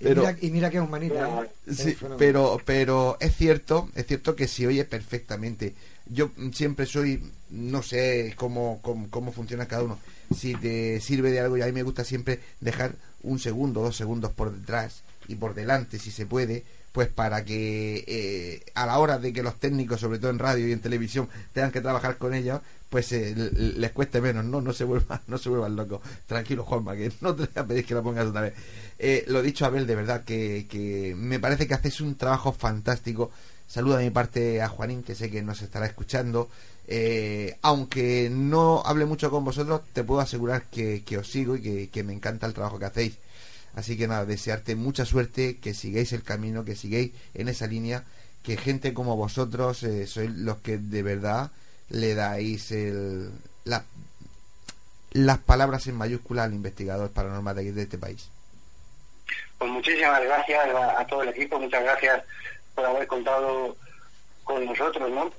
Y mira, y mira que es humanita. ¿eh? Sí, pero, pero es cierto, es cierto que se oye perfectamente. Yo siempre soy, no sé cómo, cómo, cómo funciona cada uno. Si te sirve de algo, y a mí me gusta siempre dejar un segundo, dos segundos por detrás y por delante, si se puede, pues para que eh, a la hora de que los técnicos, sobre todo en radio y en televisión, tengan que trabajar con ellos, pues eh, les cueste menos, no, no se vuelvan, no se vuelvan locos. Tranquilo, Juanma, que no te voy a pedir que la pongas otra vez. Eh, lo dicho, Abel, de verdad que, que me parece que haces un trabajo fantástico. Saluda de mi parte a Juanín, que sé que nos estará escuchando. Eh, aunque no hable mucho con vosotros, te puedo asegurar que, que os sigo y que, que me encanta el trabajo que hacéis. Así que nada, desearte mucha suerte, que sigáis el camino, que sigáis en esa línea, que gente como vosotros eh, sois los que de verdad le dais el, la- las palabras en mayúscula al investigador paranormal de, aquí, de este país. Pues muchísimas gracias a, a todo el equipo, muchas gracias por haber contado con nosotros, ¿no?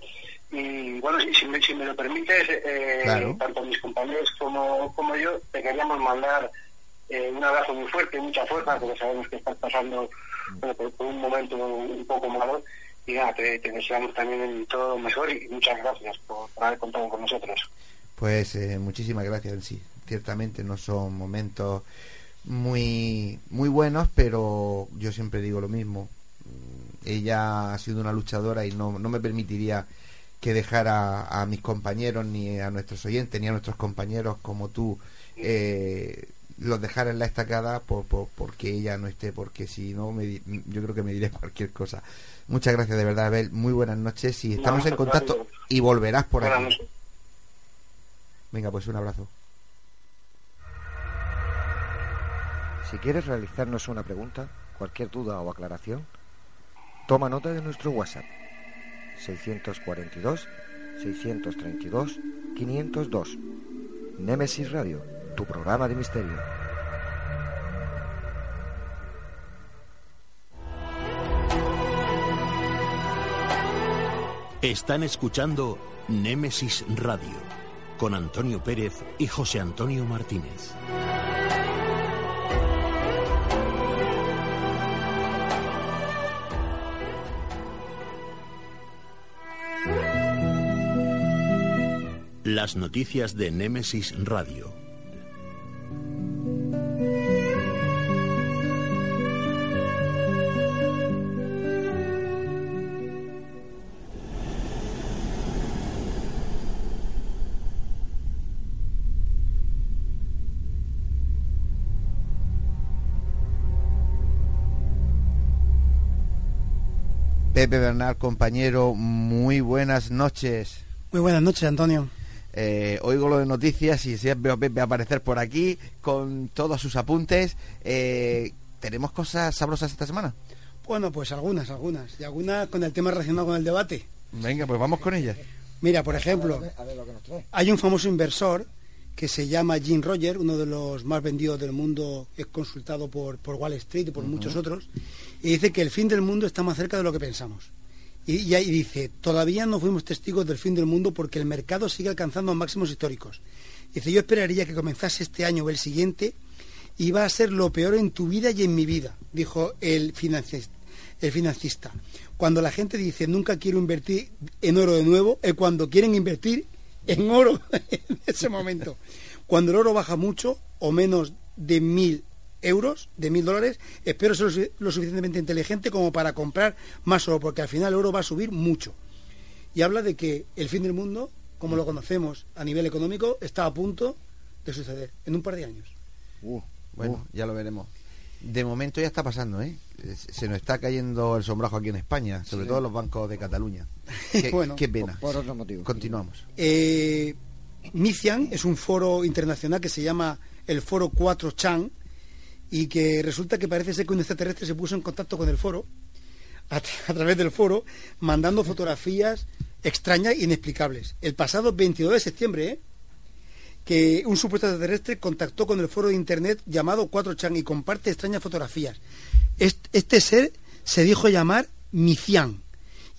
Y bueno, si, si me, si me lo permites, eh, Claro. tanto mis compañeros como, como yo, te queríamos mandar eh, un abrazo muy fuerte, mucha fuerza, porque sabemos que estás pasando bueno, por, por un momento un poco malo. Y te, deseamos también todo lo mejor y muchas gracias por, haber contado con nosotros. Pues eh, muchísimas gracias, sí. Ciertamente no son momentos muy muy buenos, pero yo siempre digo lo mismo. Mm, Ella ha sido una luchadora y no, no me permitiría que dejara a mis compañeros, ni a nuestros oyentes, ni a nuestros compañeros como tú, eh, los dejara en la estacada por, por- porque ella no esté, porque si no, me yo creo que me diré cualquier cosa. Muchas gracias de verdad, Abel. Muy buenas noches y estamos en contacto y volverás por aquí. Venga, pues un abrazo. Si quieres realizarnos una pregunta, cualquier duda o aclaración, toma nota de nuestro WhatsApp 642 632 502. Nemesis Radio, tu programa de misterio. Están escuchando Némesis Radio con Antonio Pérez y José Antonio Martínez. Las noticias de Némesis Radio. Pepe Bernal, compañero, muy buenas noches. Muy buenas noches, Antonio. Eh, oigo lo de noticias y siempre veo a Pepe aparecer por aquí con todos sus apuntes. Eh, ¿Tenemos cosas sabrosas esta semana? Bueno, pues algunas, algunas. Y algunas con el tema relacionado con el debate. Venga, pues vamos con ellas. Mira, por ejemplo, A ver lo que nos trae. hay un famoso inversor que se llama Jim Roger, uno de los más vendidos del mundo, es consultado por, por Wall Street y por muchos otros, y dice que el fin del mundo está más cerca de lo que pensamos. Y, y ahí dice, todavía no fuimos testigos del fin del mundo porque el mercado sigue alcanzando máximos históricos. Dice, yo esperaría que comenzase este año o el siguiente y va a ser lo peor en tu vida y en mi vida, dijo el financista. El financista. Cuando la gente dice nunca quiero invertir en oro de nuevo, es cuando quieren invertir en oro en ese momento. Cuando el oro baja mucho o menos de mil euros, de mil dólares, espero ser lo su- lo suficientemente inteligente como para comprar más oro, porque al final el oro va a subir mucho. Y habla de que el fin del mundo, como lo conocemos a nivel económico, está a punto de suceder en un par de años. Uh, Bueno, ya lo veremos. De momento ya está pasando, ¿eh? Se nos está cayendo el sombrajo aquí en España, sobre todo en los bancos de Cataluña. Qué, Bueno, qué pena. por otros motivos. Continuamos. Eh, MICIAN es un foro internacional que se llama el Foro 4 Chan y que resulta que parece ser que un extraterrestre se puso en contacto con el foro a, a través del foro mandando fotografías extrañas e inexplicables. El pasado 22 de septiembre, ¿eh? Que un supuesto extraterrestre contactó con el foro de internet llamado 4chan y comparte extrañas fotografías. Est- Este ser se dijo llamar Mician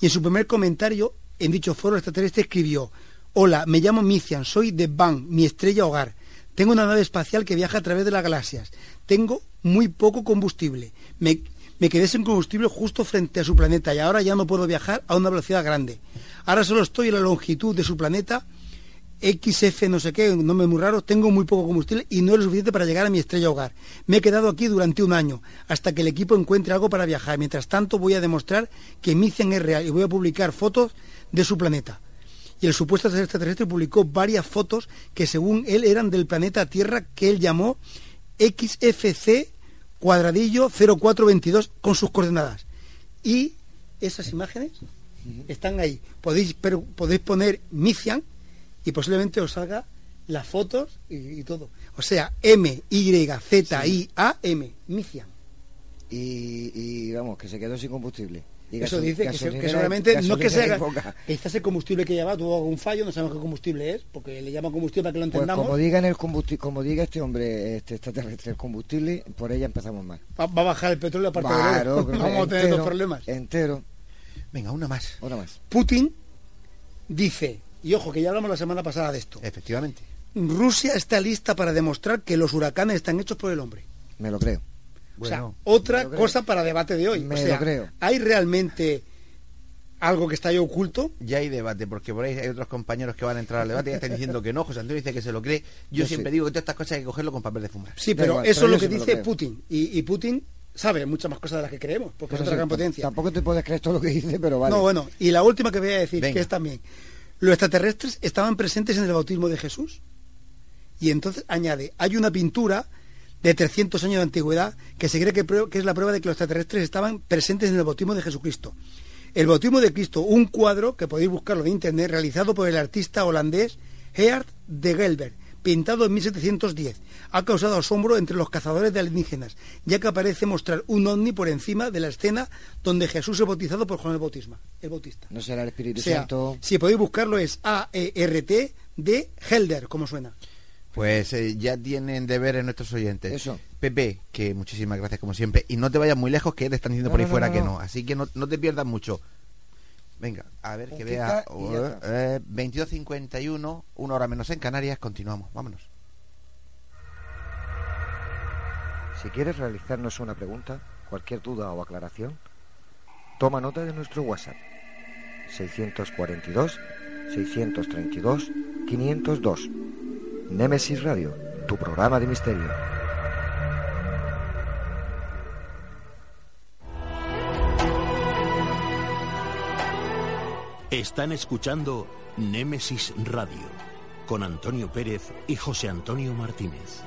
y en su primer comentario en dicho foro extraterrestre escribió Hola, me llamo Mician, soy de Van, mi estrella hogar. Tengo una nave espacial que viaja a través de las galaxias. Tengo muy poco combustible. Me, me quedé sin combustible justo frente a su planeta y ahora ya no puedo viajar a una velocidad grande. Ahora solo estoy en la longitud de su planeta XF no sé qué, un nombre muy raro, tengo muy poco combustible y no es lo suficiente para llegar a mi estrella hogar. Me he quedado aquí durante un año, hasta que el equipo encuentre algo para viajar. Mientras tanto voy a demostrar que Mician es real y voy a publicar fotos de su planeta. Y el supuesto extraterrestre publicó varias fotos que según él eran del planeta Tierra que él llamó XFC cuadradillo 0422 con sus coordenadas. Y esas imágenes están ahí. Podéis, pero podéis poner Mician y posiblemente os salga las fotos y, y todo. O sea, M, Y, Z, I, A, M, Mician. Y, y vamos, que se quedó sin combustible. Y Eso dice que, se- que seguramente no es que sea quizás el combustible que lleva tuvo algún fallo, no sabemos qué combustible es, porque le llaman combustible para que lo Pues entendamos. como diga en el combustible, como diga este hombre, este extraterrestre, el combustible, por ella empezamos mal. va, va a bajar el petróleo aparte Claro, pero Vamos a tener dos problemas. Entero, Venga, una más. otra más. Putin dice, y ojo que ya hablamos la semana pasada de esto, Efectivamente. Rusia está lista para demostrar que los huracanes están hechos por el hombre. Me lo creo. o sea, Bueno, otra cosa para debate de hoy. Me o sea, lo creo. ¿hay realmente algo que está ahí oculto? ya hay debate, porque por ahí hay otros compañeros que van a entrar al debate y ya están diciendo que no. José Antonio dice que se lo cree. Yo Yo siempre sí. digo que todas estas cosas hay que cogerlo con papel de fumar. Sí, pero igual, eso pero es lo que lo dice. Putin. Y, y Putin sabe muchas más cosas de las que creemos, porque es otra sí, gran potencia. Tampoco te puedes creer todo lo que dice, pero vale. No, bueno, y la última que voy a decir, Venga. que es también, los extraterrestres estaban presentes en el bautismo de Jesús. Y entonces añade, hay una pintura de 300 años de antigüedad que se cree que, es la prueba de que los extraterrestres estaban presentes en el bautismo de Jesucristo. El bautismo de Cristo, un cuadro que podéis buscarlo en internet, realizado por el artista holandés Geert de Gelber, pintado en 1710. Ha causado asombro entre los cazadores de alienígenas, ya que aparece mostrar un ovni por encima de la escena donde Jesús es bautizado por Juan el Bautisma, el Bautista. No será el O Espíritu sea, Santo. si podéis buscarlo es A-E-R-T de Helder, como suena. Pues eh, ya tienen deberes nuestros oyentes. Eso. Pepe, que muchísimas gracias como siempre. Y no te vayas muy lejos, que te están diciendo No, por ahí no, fuera no, que no. no. Así que no, no te pierdas mucho. Venga, a ver que vea. y ya está. eh, 22.51, una hora menos en Canarias. Continuamos, vámonos. Si quieres realizarnos una pregunta, cualquier duda o aclaración, toma nota de nuestro WhatsApp 642 632 502. Nemesis Radio, tu programa de misterio. Están escuchando Némesis Radio con Antonio Pérez y José Antonio Martínez.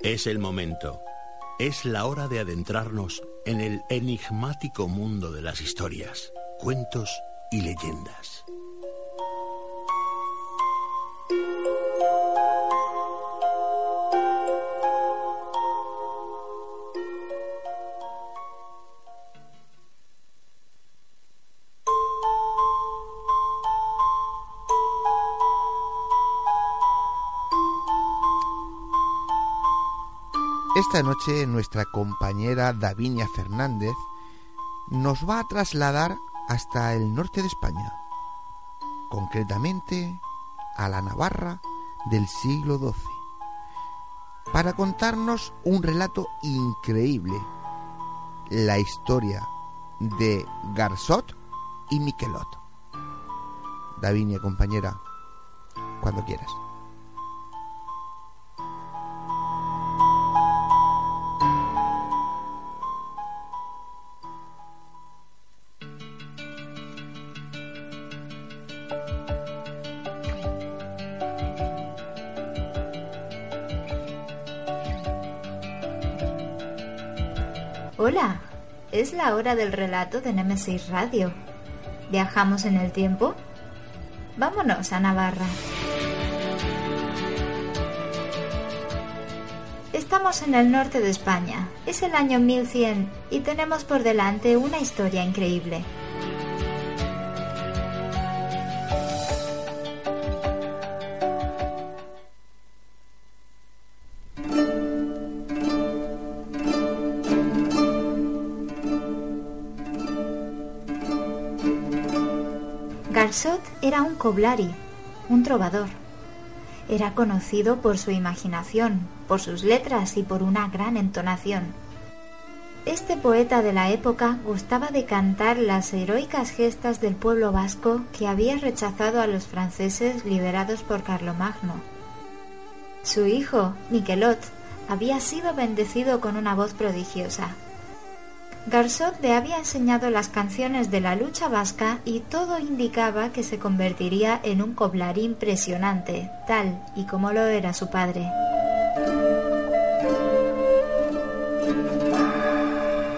Es el momento. Es la hora de adentrarnos en el enigmático mundo de las historias, cuentos y leyendas. Esta noche nuestra compañera Davinia Fernández nos va a trasladar hasta el norte de España, concretamente a la Navarra del siglo XII, para contarnos un relato increíble, la historia de Garzot y Miquelot. Davinia, compañera, cuando quieras. Hora del relato de Nemesis Radio. ¿Viajamos en el tiempo? Vámonos a Navarra. Estamos en el norte de España. Es el año 1100 y tenemos por delante una historia increíble. Coblari, un trovador. Era conocido por su imaginación, por sus letras y por una gran entonación. Este poeta de la época gustaba de cantar las heroicas gestas del pueblo vasco que había rechazado a los franceses liberados por Carlomagno. Su hijo, Miquelot, había sido bendecido con una voz prodigiosa. Garzot le había enseñado las canciones de la lucha vasca y todo indicaba que se convertiría en un coblar impresionante, tal y como lo era su padre.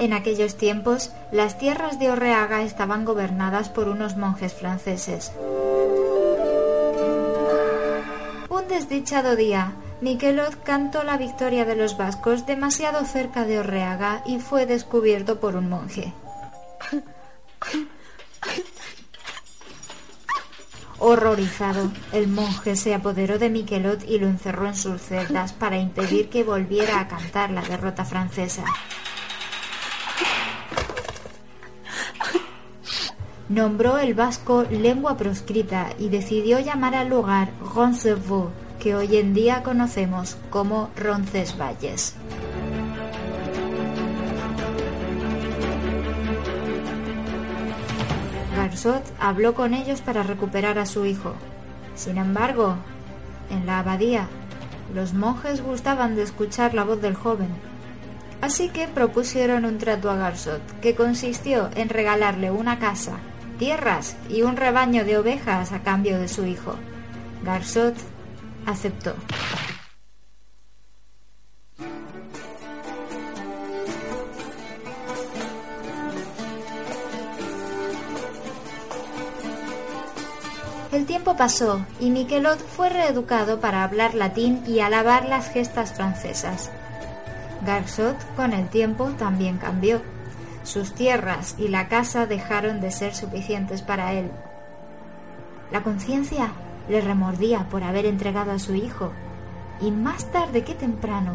En aquellos tiempos, las tierras de Orreaga estaban gobernadas por unos monjes franceses. Un desdichado día, Miquelot cantó la victoria de los vascos demasiado cerca de Orreaga y fue descubierto por un monje. Horrorizado, el monje se apoderó de Miquelot y lo encerró en sus celdas para impedir que volviera a cantar la derrota francesa. Nombró el vasco lengua proscrita y decidió llamar al lugar Roncevaux, que hoy en día conocemos como Roncesvalles. Garzot habló con ellos para recuperar a su hijo. Sin embargo, en la abadía, los monjes gustaban de escuchar la voz del joven. Así que propusieron un trato a Garzot, que consistió en regalarle una casa, tierras y un rebaño de ovejas a cambio de su hijo. Garzot aceptó. El tiempo pasó y Miquelot fue reeducado para hablar latín y alabar las gestas francesas. Garzot, con el tiempo, también cambió. Sus tierras y la casa dejaron de ser suficientes para él. La conciencia le remordía por haber entregado a su hijo, y más tarde que temprano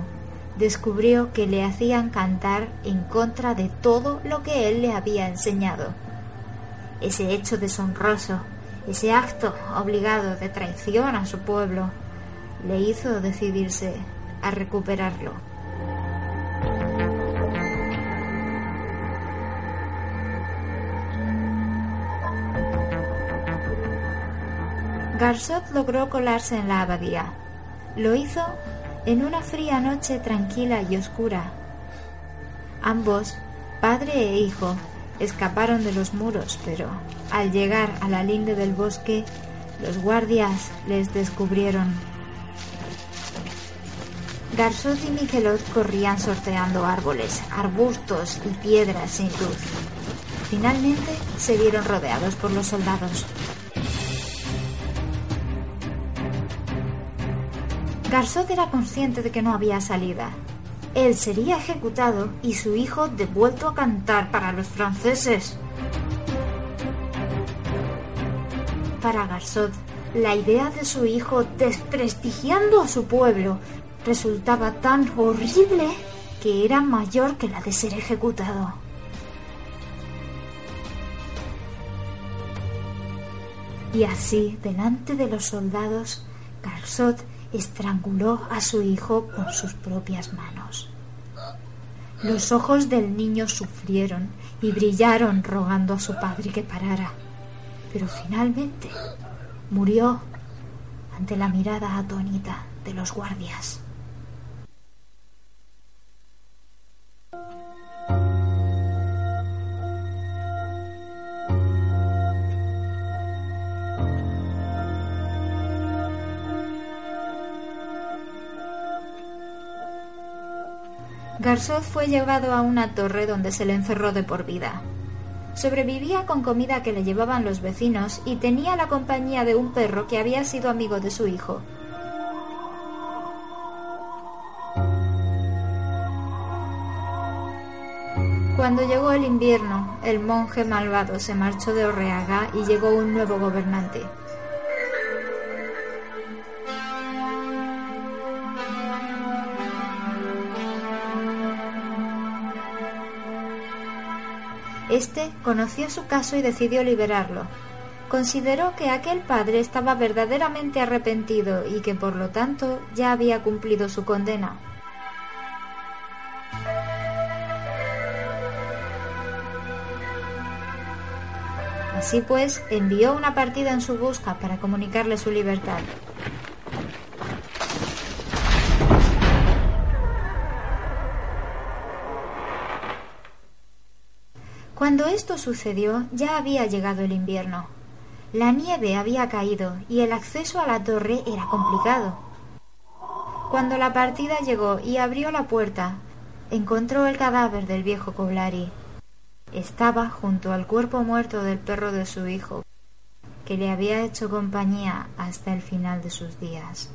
descubrió que le hacían cantar en contra de todo lo que él le había enseñado. ese hecho deshonroso, ese acto obligado de traición a su pueblo, le hizo decidirse a recuperarlo. Garsot logró colarse en la abadía. Lo hizo en una fría noche tranquila y oscura. Ambos, padre e hijo, escaparon de los muros, pero al llegar a la linde del bosque, los guardias les descubrieron. Garsot y Miquelot corrían sorteando árboles, arbustos y piedras sin luz. Finalmente se vieron rodeados por los soldados. Garsot era consciente de que no había salida. Él sería ejecutado y su hijo devuelto a cantar para los franceses. Para Garsot, la idea de su hijo desprestigiando a su pueblo resultaba tan horrible que era mayor que la de ser ejecutado. Y así, delante de los soldados, Garsot estranguló a su hijo con sus propias manos. Los ojos del niño sufrieron y brillaron rogando a su padre que parara, pero finalmente murió ante la mirada atónita de los guardias. Garzot fue llevado a una torre donde se le encerró de por vida. Sobrevivía con comida que le llevaban los vecinos y tenía la compañía de un perro que había sido amigo de su hijo. Cuando llegó el invierno, el monje malvado se marchó de Orreaga y llegó un nuevo gobernante. Este conoció su caso y decidió liberarlo. Consideró que aquel padre estaba verdaderamente arrepentido y que por lo tanto ya había cumplido su condena. Así pues, envió una partida en su busca para comunicarle su libertad. Cuando esto sucedió ya había llegado el invierno. La nieve había caído y el acceso a la torre era complicado. Cuando la partida llegó y abrió la puerta, encontró el cadáver del viejo Coblari. Estaba junto al cuerpo muerto del perro de su hijo, que le había hecho compañía hasta el final de sus días.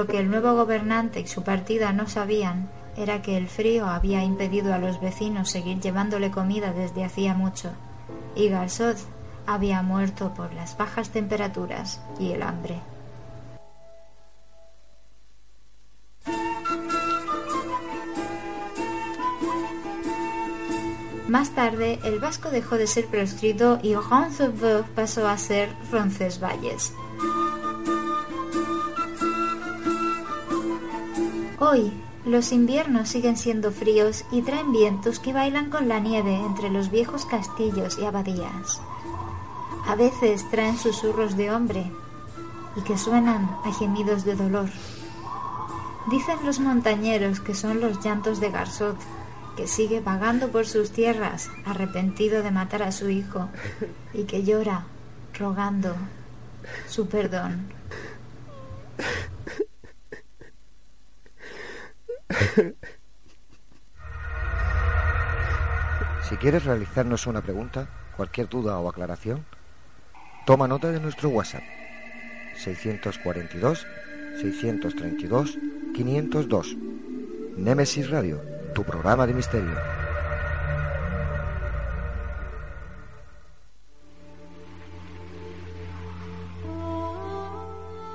Lo que el nuevo gobernante y su partida no sabían era que el frío había impedido a los vecinos seguir llevándole comida desde hacía mucho, y Garzot había muerto por las bajas temperaturas y el hambre. Más tarde, el vasco dejó de ser proscrito y Roncesvalles pasó a ser Roncesvalles. Hoy, los inviernos siguen siendo fríos y traen vientos que bailan con la nieve entre los viejos castillos y abadías. A veces traen susurros de hombre y que suenan a gemidos de dolor. Dicen los montañeros que son los llantos de Garzot, que sigue vagando por sus tierras, arrepentido de matar a su hijo, y que llora, rogando su perdón. si quieres realizarnos una pregunta, cualquier duda o aclaración, toma nota de nuestro WhatsApp 642 632 502. Nemesis Radio, tu programa de misterio.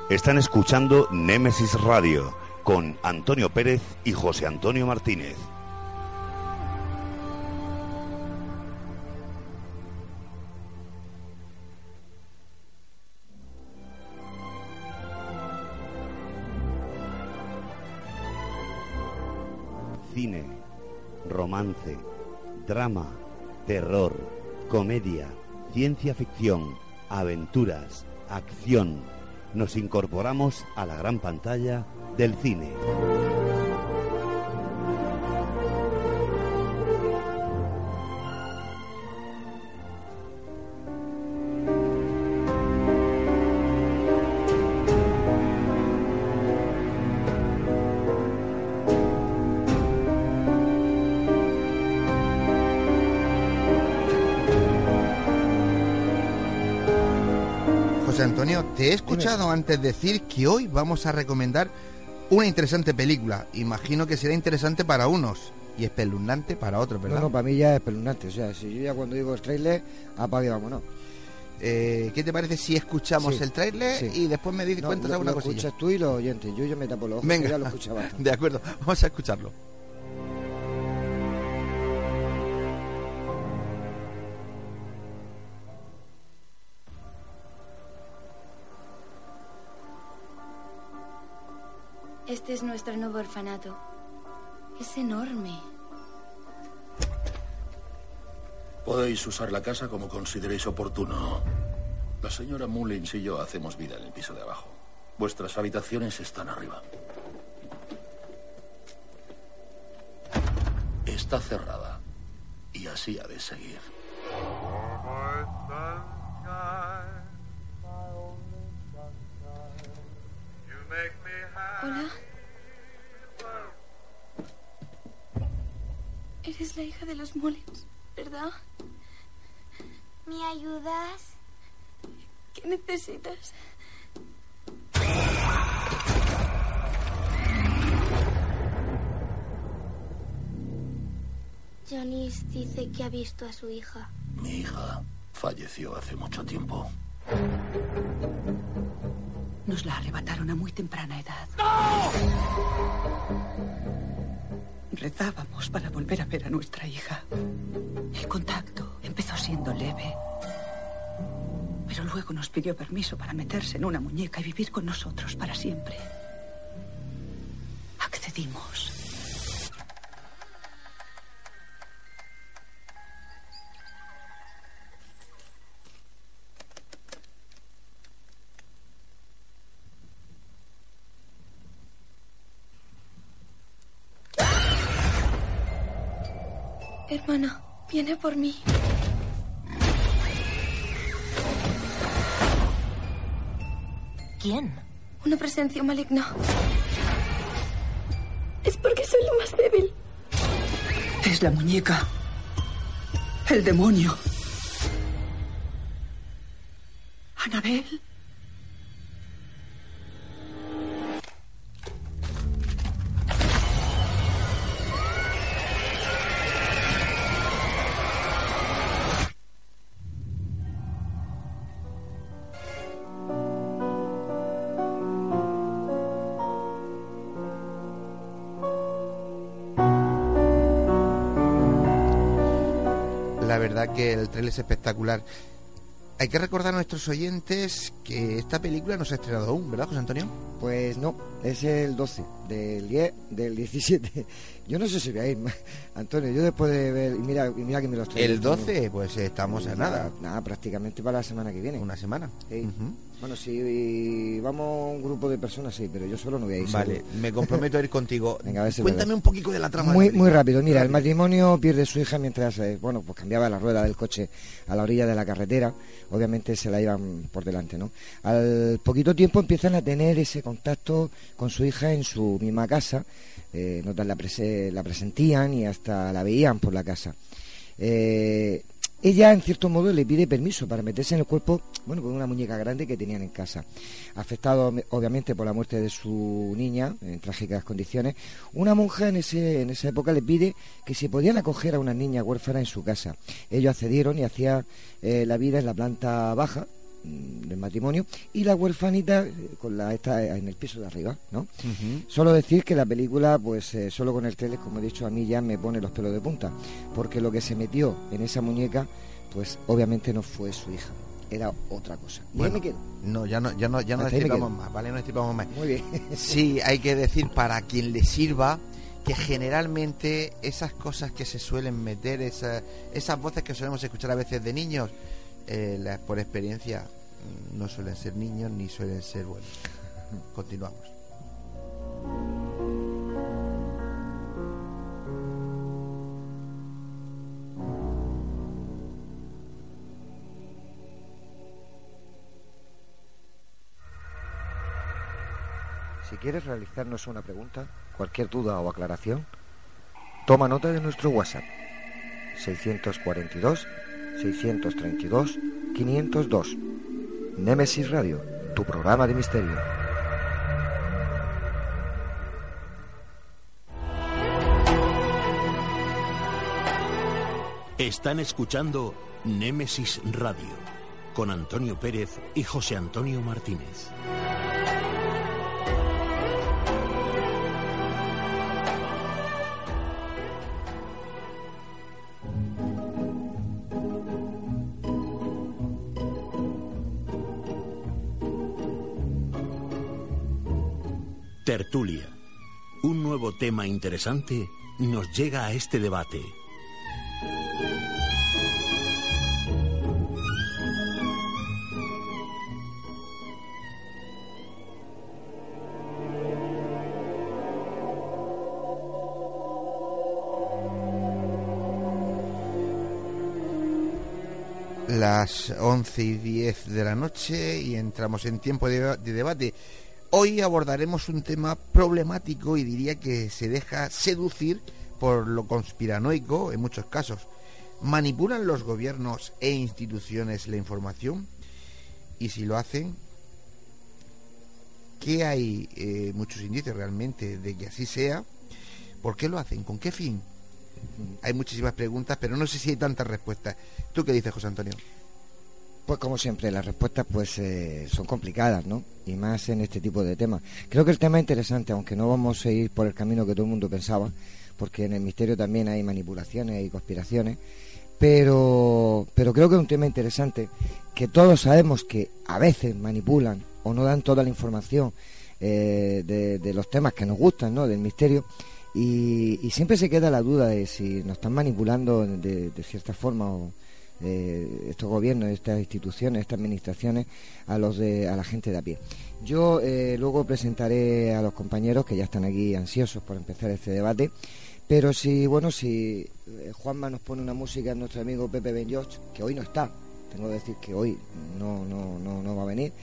Están escuchando Nemesis Radio con Antonio Pérez y José Antonio Martínez. Cine, romance, drama, terror, comedia, ciencia ficción, aventuras, acción. Nos incorporamos a la gran pantalla del cine. José Antonio, te he escuchado antes decir que hoy vamos a recomendar una interesante película. Imagino que será interesante para unos y espeluznante para otros, ¿verdad? No, no, para mí ya es espeluznante. O sea, si yo ya cuando digo el trailer, apague, vámonos. Eh, ¿Qué te parece si escuchamos Sí, el tráiler sí. y después me dices No, cuentas lo, alguna lo cosilla? escuchas tú y los oyentes. Yo ya me tapo los ojos, Venga, ya lo escuchaba. de acuerdo, vamos a escucharlo. Este es nuestro nuevo orfanato. Es enorme. Podéis usar la casa como consideréis oportuno. La señora Mullins y yo hacemos vida en el piso de abajo. Vuestras habitaciones están arriba. Está cerrada. Y así ha de seguir. Hola. Eres la hija de los Mullins, ¿verdad? ¿Me ayudas? ¿Qué necesitas? Janice dice que ha visto a su hija. Mi hija falleció hace mucho tiempo. Nos la arrebataron a muy temprana edad. Rezábamos para volver a ver a nuestra hija. El contacto empezó siendo leve. Pero luego nos pidió permiso para meterse en una muñeca y vivir con nosotros para siempre. Accedimos. Hermana, viene por mí. ¿Quién? Una presencia maligna. Es porque soy lo más débil. Es la muñeca. El demonio. Anabel. Que el trailer es espectacular. Hay que recordar a nuestros oyentes que esta película no se ha estrenado aún, ¿verdad, José Antonio? Pues no, es el 12 del 10, del 17. Yo no sé si voy a ir, Antonio. Yo después de ver. Y mira, y mira que me los traigo. El 12, pues estamos a nada. Nada, prácticamente para la semana que viene. Una semana. Sí. Ujú. Bueno, si vamos un grupo de personas, sí, pero yo solo no voy a ir. Vale, seguro. me comprometo a ir contigo. Venga, a ver si Cuéntame un poquito de la trama. Muy, muy rápido. Mira, el matrimonio pierde su hija mientras, eh, bueno, pues cambiaba la rueda del coche a la orilla de la carretera. Obviamente se la iban por delante, ¿no? Al poquito tiempo empiezan a tener ese contacto con su hija en su misma casa. Eh, notan la, la presentían y hasta la veían por la casa. Eh, ella, en cierto modo, le pide permiso para meterse en el cuerpo, bueno, con una muñeca grande que tenían en casa. Afectado, obviamente, por la muerte de su niña, en trágicas condiciones, una monja en, ese, en esa época le pide que si podían acoger a una niña huérfana en su casa. Ellos accedieron y hacían eh, la vida en la planta baja, del matrimonio y la huerfanita eh, con la esta en el piso de arriba, ¿no? Solo decir que la película, pues eh, solo con el tele, como he dicho, a mí ya me pone los pelos de punta, porque lo que se metió en esa muñeca, pues obviamente no fue su hija, era otra cosa. Y ahí Bueno, me quedo. No, ya no, ya no, ya no destripamos más, ¿vale? No destripamos más. Muy bien. Sí, hay que decir para quien le sirva que generalmente esas cosas que se suelen meter, esa- esas voces que solemos escuchar a veces de niños, eh, por experiencia mm, no suelen ser niños ni suelen ser buenos. Continuamos. Si quieres realizarnos una pregunta, cualquier duda o aclaración, toma nota de nuestro WhatsApp 642 632 502. Némesis Radio, tu programa de misterio. Están escuchando Némesis Radio con Antonio Pérez y José Antonio Martínez. Tertulia. Un nuevo tema interesante nos llega a este debate. Las 11 y 10 de la noche y entramos en tiempo de, de debate. Hoy abordaremos un tema problemático y diría que se deja seducir por lo conspiranoico en muchos casos. ¿Manipulan los gobiernos e instituciones la información? Y si lo hacen, ¿qué hay eh, muchos indicios realmente de que así sea? ¿Por qué lo hacen? ¿Con qué fin? Hay muchísimas preguntas, pero no sé si hay tantas respuestas. ¿Tú qué dices, José Antonio? Pues como siempre, las respuestas pues eh, son complicadas, ¿no? Y más en este tipo de temas. Creo que el tema es interesante, aunque no vamos a ir por el camino que todo el mundo pensaba, porque en el misterio también hay manipulaciones y conspiraciones, pero, pero creo que es un tema interesante, que todos sabemos que a veces manipulan o no dan toda la información eh, de, los temas que nos gustan, ¿no? Del misterio. Y, y siempre se queda la duda de si nos están manipulando de cierta forma o, eh, estos gobiernos, estas instituciones, estas administraciones a los de a la gente de a pie. Yo eh, luego presentaré a los compañeros que ya están aquí ansiosos por empezar este debate, pero si bueno si eh, Juanma nos pone una música nuestro amigo Pepe Ben que hoy no está, tengo que decir que hoy no no no no va a venir,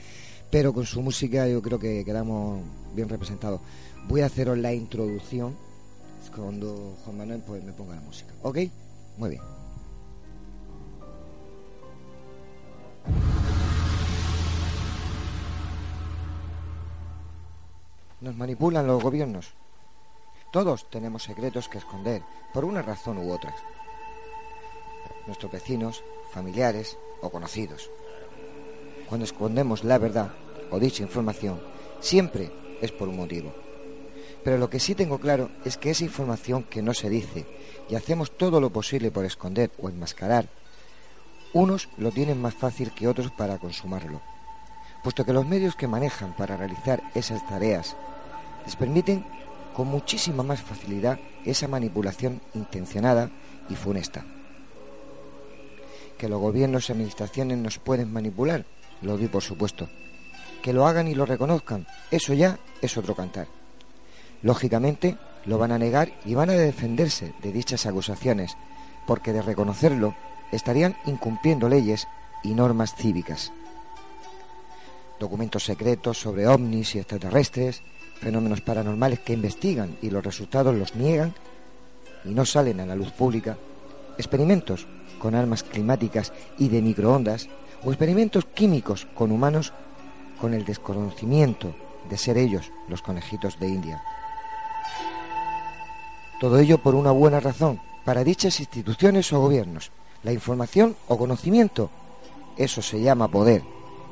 pero con su música yo creo que quedamos bien representados. Voy a haceros la introducción cuando Juan Manuel pues me ponga la música, ¿ok? Muy bien. Nos manipulan los gobiernos. Todos tenemos secretos que esconder, por una razón u otra. Nuestros vecinos, familiares o conocidos. Cuando escondemos la verdad o dicha información, siempre es por un motivo. Pero lo que sí tengo claro es que esa información que no se dice y hacemos todo lo posible por esconder o enmascarar, unos lo tienen más fácil que otros para consumarlo, puesto que los medios que manejan para realizar esas tareas les permiten con muchísima más facilidad esa manipulación intencionada y funesta. Que los gobiernos y administraciones nos pueden manipular, lo doy por supuesto. Que lo hagan y lo reconozcan, eso ya es otro cantar. Lógicamente, lo van a negar y van a defenderse de dichas acusaciones, porque de reconocerlo estarían incumpliendo leyes y normas cívicas. Documentos secretos sobre ovnis y extraterrestres, fenómenos paranormales que investigan y los resultados los niegan y no salen a la luz pública, experimentos con armas climáticas y de microondas o experimentos químicos con humanos con el desconocimiento de ser ellos los conejitos de India. Todo ello por una buena razón, para dichas instituciones o gobiernos. La información o conocimiento, eso se llama poder,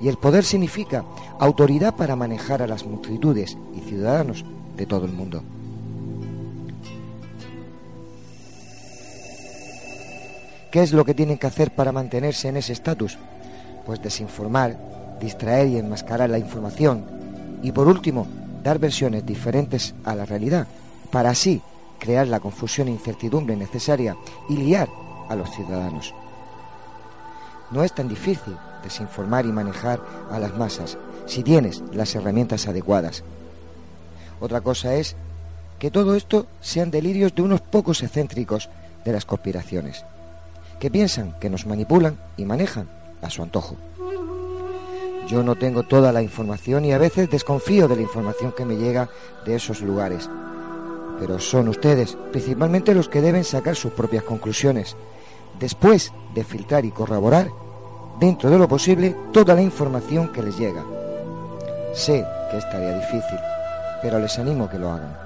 Y el poder significa autoridad para manejar a las multitudes y ciudadanos de todo el mundo. ¿Qué es lo que tienen que hacer para mantenerse en ese estatus? Pues desinformar, distraer y enmascarar la información. Y por último, dar versiones diferentes a la realidad, para así crear la confusión e incertidumbre necesaria y liar a los ciudadanos. No es tan difícil desinformar y manejar a las masas si tienes las herramientas adecuadas. Otra cosa es que todo esto sean delirios de unos pocos excéntricos de las conspiraciones que piensan que nos manipulan y manejan a su antojo. Yo no tengo toda la información y a veces desconfío de la información que me llega de esos lugares. Pero son ustedes, principalmente los que deben sacar sus propias conclusiones, después de filtrar y corroborar, dentro de lo posible, toda la información que les llega. Sé que es tarea difícil, pero les animo a que lo hagan.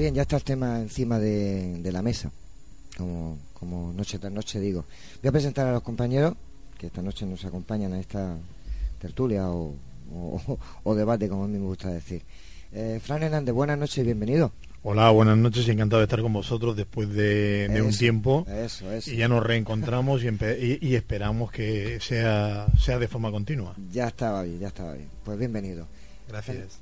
Bien, ya está el tema encima de, la mesa, como, como noche tras noche digo. Voy a presentar a los compañeros que esta noche nos acompañan a esta tertulia o, debate, como a mí me gusta decir. Eh, Fran Hernández, buenas noches y bienvenido. Hola, buenas noches y encantado de estar con vosotros después de, un tiempo. Eso, eso. Y ya nos reencontramos y, y, esperamos que sea, sea de forma continua. Ya estaba bien, ya estaba bien. Pues bienvenido. Gracias.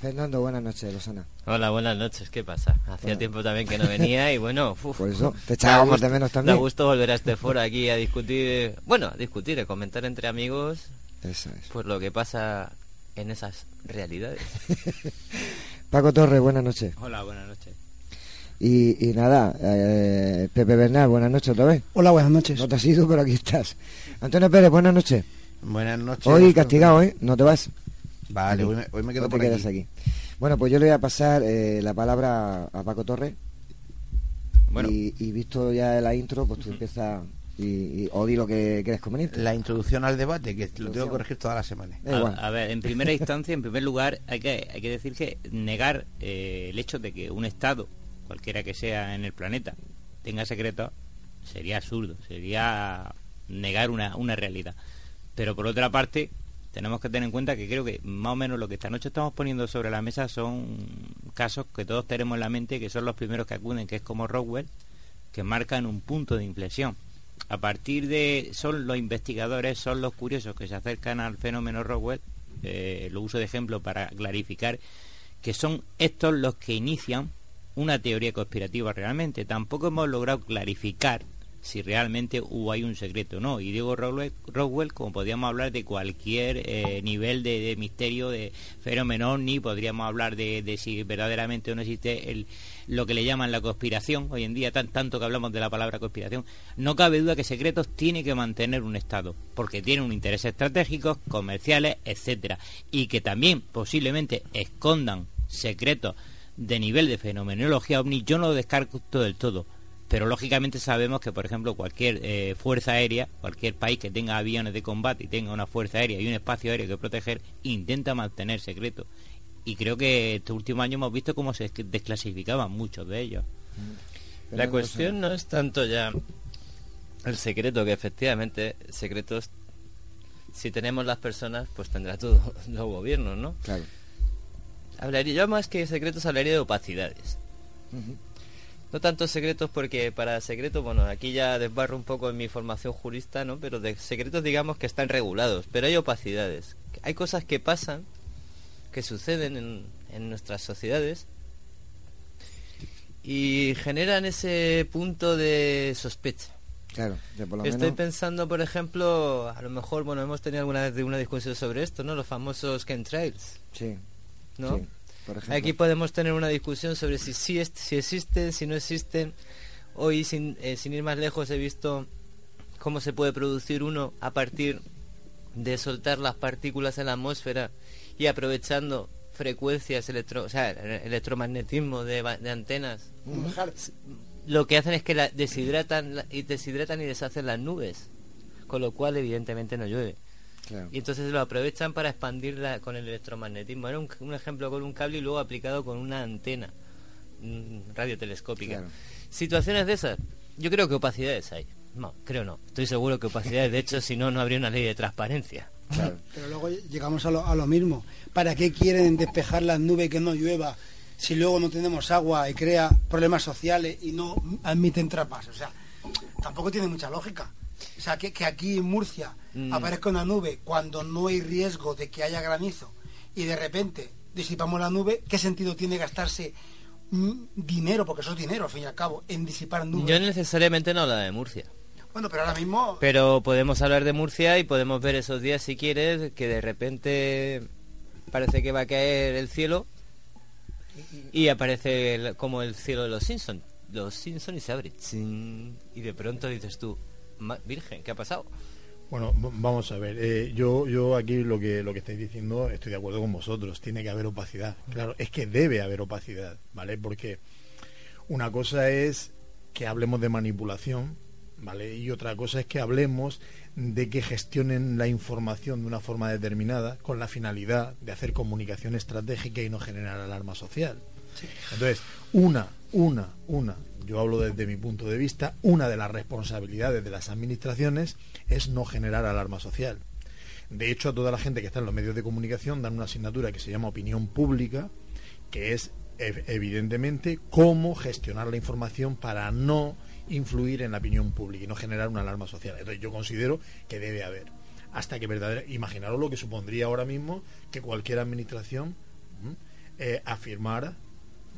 Fernando, buenas noches, Rosana. Hola, buenas noches, ¿qué pasa? Hacía tiempo también que no venía y bueno, por eso te echábamos de menos también. Da gusto volver a este foro aquí a discutir, bueno, a discutir, a comentar entre amigos, eso es. pues lo que pasa en esas realidades. Paco Torres, buenas noches. Hola, buenas noches. Y, nada, eh, Pepe Bernal, buenas noches otra vez. Hola, buenas noches. No te has ido, pero aquí estás. Antonio Pérez, buenas noches. Buenas noches. Hoy castigado, ¿eh? No te vas. Vale, hoy me, quedo por aquí. Bueno, pues yo le voy a pasar eh, la palabra a Paco Torres. Bueno. Y, visto ya la intro, pues tú empiezas y, o di lo que crees conveniente. La introducción al debate, que lo tengo que corregir todas las semanas. A, ver, en primera instancia, en primer lugar, hay que, hay que decir que negar eh, el hecho de que un Estado, cualquiera que sea en el planeta, tenga secretos, sería absurdo, sería negar una, una realidad. Pero por otra parte, tenemos que tener en cuenta que creo que más o menos lo que esta noche estamos poniendo sobre la mesa son casos que todos tenemos en la mente, que son los primeros que acuden, que es como Rockwell, que marcan un punto de inflexión. A partir de, son los investigadores, son los curiosos que se acercan al fenómeno Rockwell, eh, lo uso de ejemplo para clarificar, que son estos los que inician una teoría conspirativa realmente. Tampoco hemos logrado clarificar si realmente hubo ahí un secreto o no. Y digo Roswell, como podríamos hablar de cualquier eh, nivel de, misterio, de fenómeno ni podríamos hablar de, si verdaderamente o no existe el, lo que le llaman la conspiración, hoy en día tan, tanto que hablamos de la palabra conspiración, no cabe duda que secretos tiene que mantener un Estado, porque tiene un interés estratégicos, comerciales, etcétera, y que también posiblemente escondan secretos de nivel de fenomenología ovni, yo no lo descarto del todo pero lógicamente sabemos que, por ejemplo, cualquier eh, fuerza aérea, cualquier país que tenga aviones de combate y tenga una fuerza aérea y un espacio aéreo que proteger, intenta mantener secreto. Y creo que este último año hemos visto cómo se desclasificaban muchos de ellos. La cuestión no es tanto ya el secreto, que efectivamente secretos, si tenemos las personas, pues tendrá todo los gobiernos, ¿no? Claro. Hablaría, yo más que secretos hablaría de opacidades no tantos secretos porque para secretos, bueno, aquí ya desbarro un poco en mi formación jurista, ¿no? Pero de secretos digamos que están regulados, pero hay opacidades. Hay cosas que pasan, que suceden en, en nuestras sociedades y generan ese punto de sospecha. Claro, Estoy pensando, por ejemplo, a lo mejor, bueno, hemos tenido alguna vez una discusión sobre esto, ¿no? Los famosos chemtrails. Sí. ¿No? Aquí podemos tener una discusión sobre si, si, si existen, si no existen. Hoy, sin, eh, sin ir más lejos, he visto cómo se puede producir uno a partir de soltar las partículas en la atmósfera y aprovechando frecuencias electro, o sea, electromagnetismo de, de antenas. lo que hacen es que la deshidratan y deshidratan y deshacen las nubes, con lo cual evidentemente no llueve. Y entonces lo aprovechan para expandirla con el electromagnetismo. Era un, un ejemplo con un cable y luego aplicado con una antena mm, radiotelescópica. Situaciones de esas, yo creo que opacidades hay. No, creo no. Estoy seguro que opacidades, de hecho, si no, no habría una ley de transparencia. Pero luego llegamos a lo, a lo mismo. ¿Para qué quieren despejar las nubes que no llueva si luego no tenemos agua y crea problemas sociales y no admiten trapas? O sea, tampoco tiene mucha lógica. O sea, que, que aquí en Murcia Mm. aparezca una nube cuando no hay riesgo de que haya granizo y de repente disipamos la nube, ¿qué sentido tiene gastarse mm, dinero, porque eso es dinero al fin y al cabo, en disipar nubes? Yo necesariamente no habla de Murcia. Bueno, pero ahora mismo... Pero podemos hablar de Murcia y podemos ver esos días, si quieres, que de repente parece que va a caer el cielo y aparece el- como el cielo de los Simpsons. Los Simpsons y se abre. chin, y de pronto dices tú, "Ma- Virgen, ¿qué ha pasado? Bueno, vamos a ver. eh, yo, yo aquí lo que lo que estáis diciendo estoy de acuerdo con vosotros. Tiene que haber opacidad. Claro, es que debe haber opacidad, ¿vale? Porque una cosa es que hablemos de manipulación, ¿vale? Y otra cosa es que hablemos de que gestionen la información de una forma determinada con la finalidad de hacer comunicación estratégica y no generar alarma social. Entonces, una, una, una, yo hablo desde mi punto de vista, una de las responsabilidades de las administraciones es no generar alarma social. De hecho, a toda la gente que está en los medios de comunicación dan una asignatura que se llama opinión pública, que es ev- evidentemente cómo gestionar la información para no influir en la opinión pública y no generar una alarma social. Entonces, yo considero que debe haber. Hasta que verdaderamente, imaginaros lo que supondría ahora mismo que cualquier administración eh, afirmara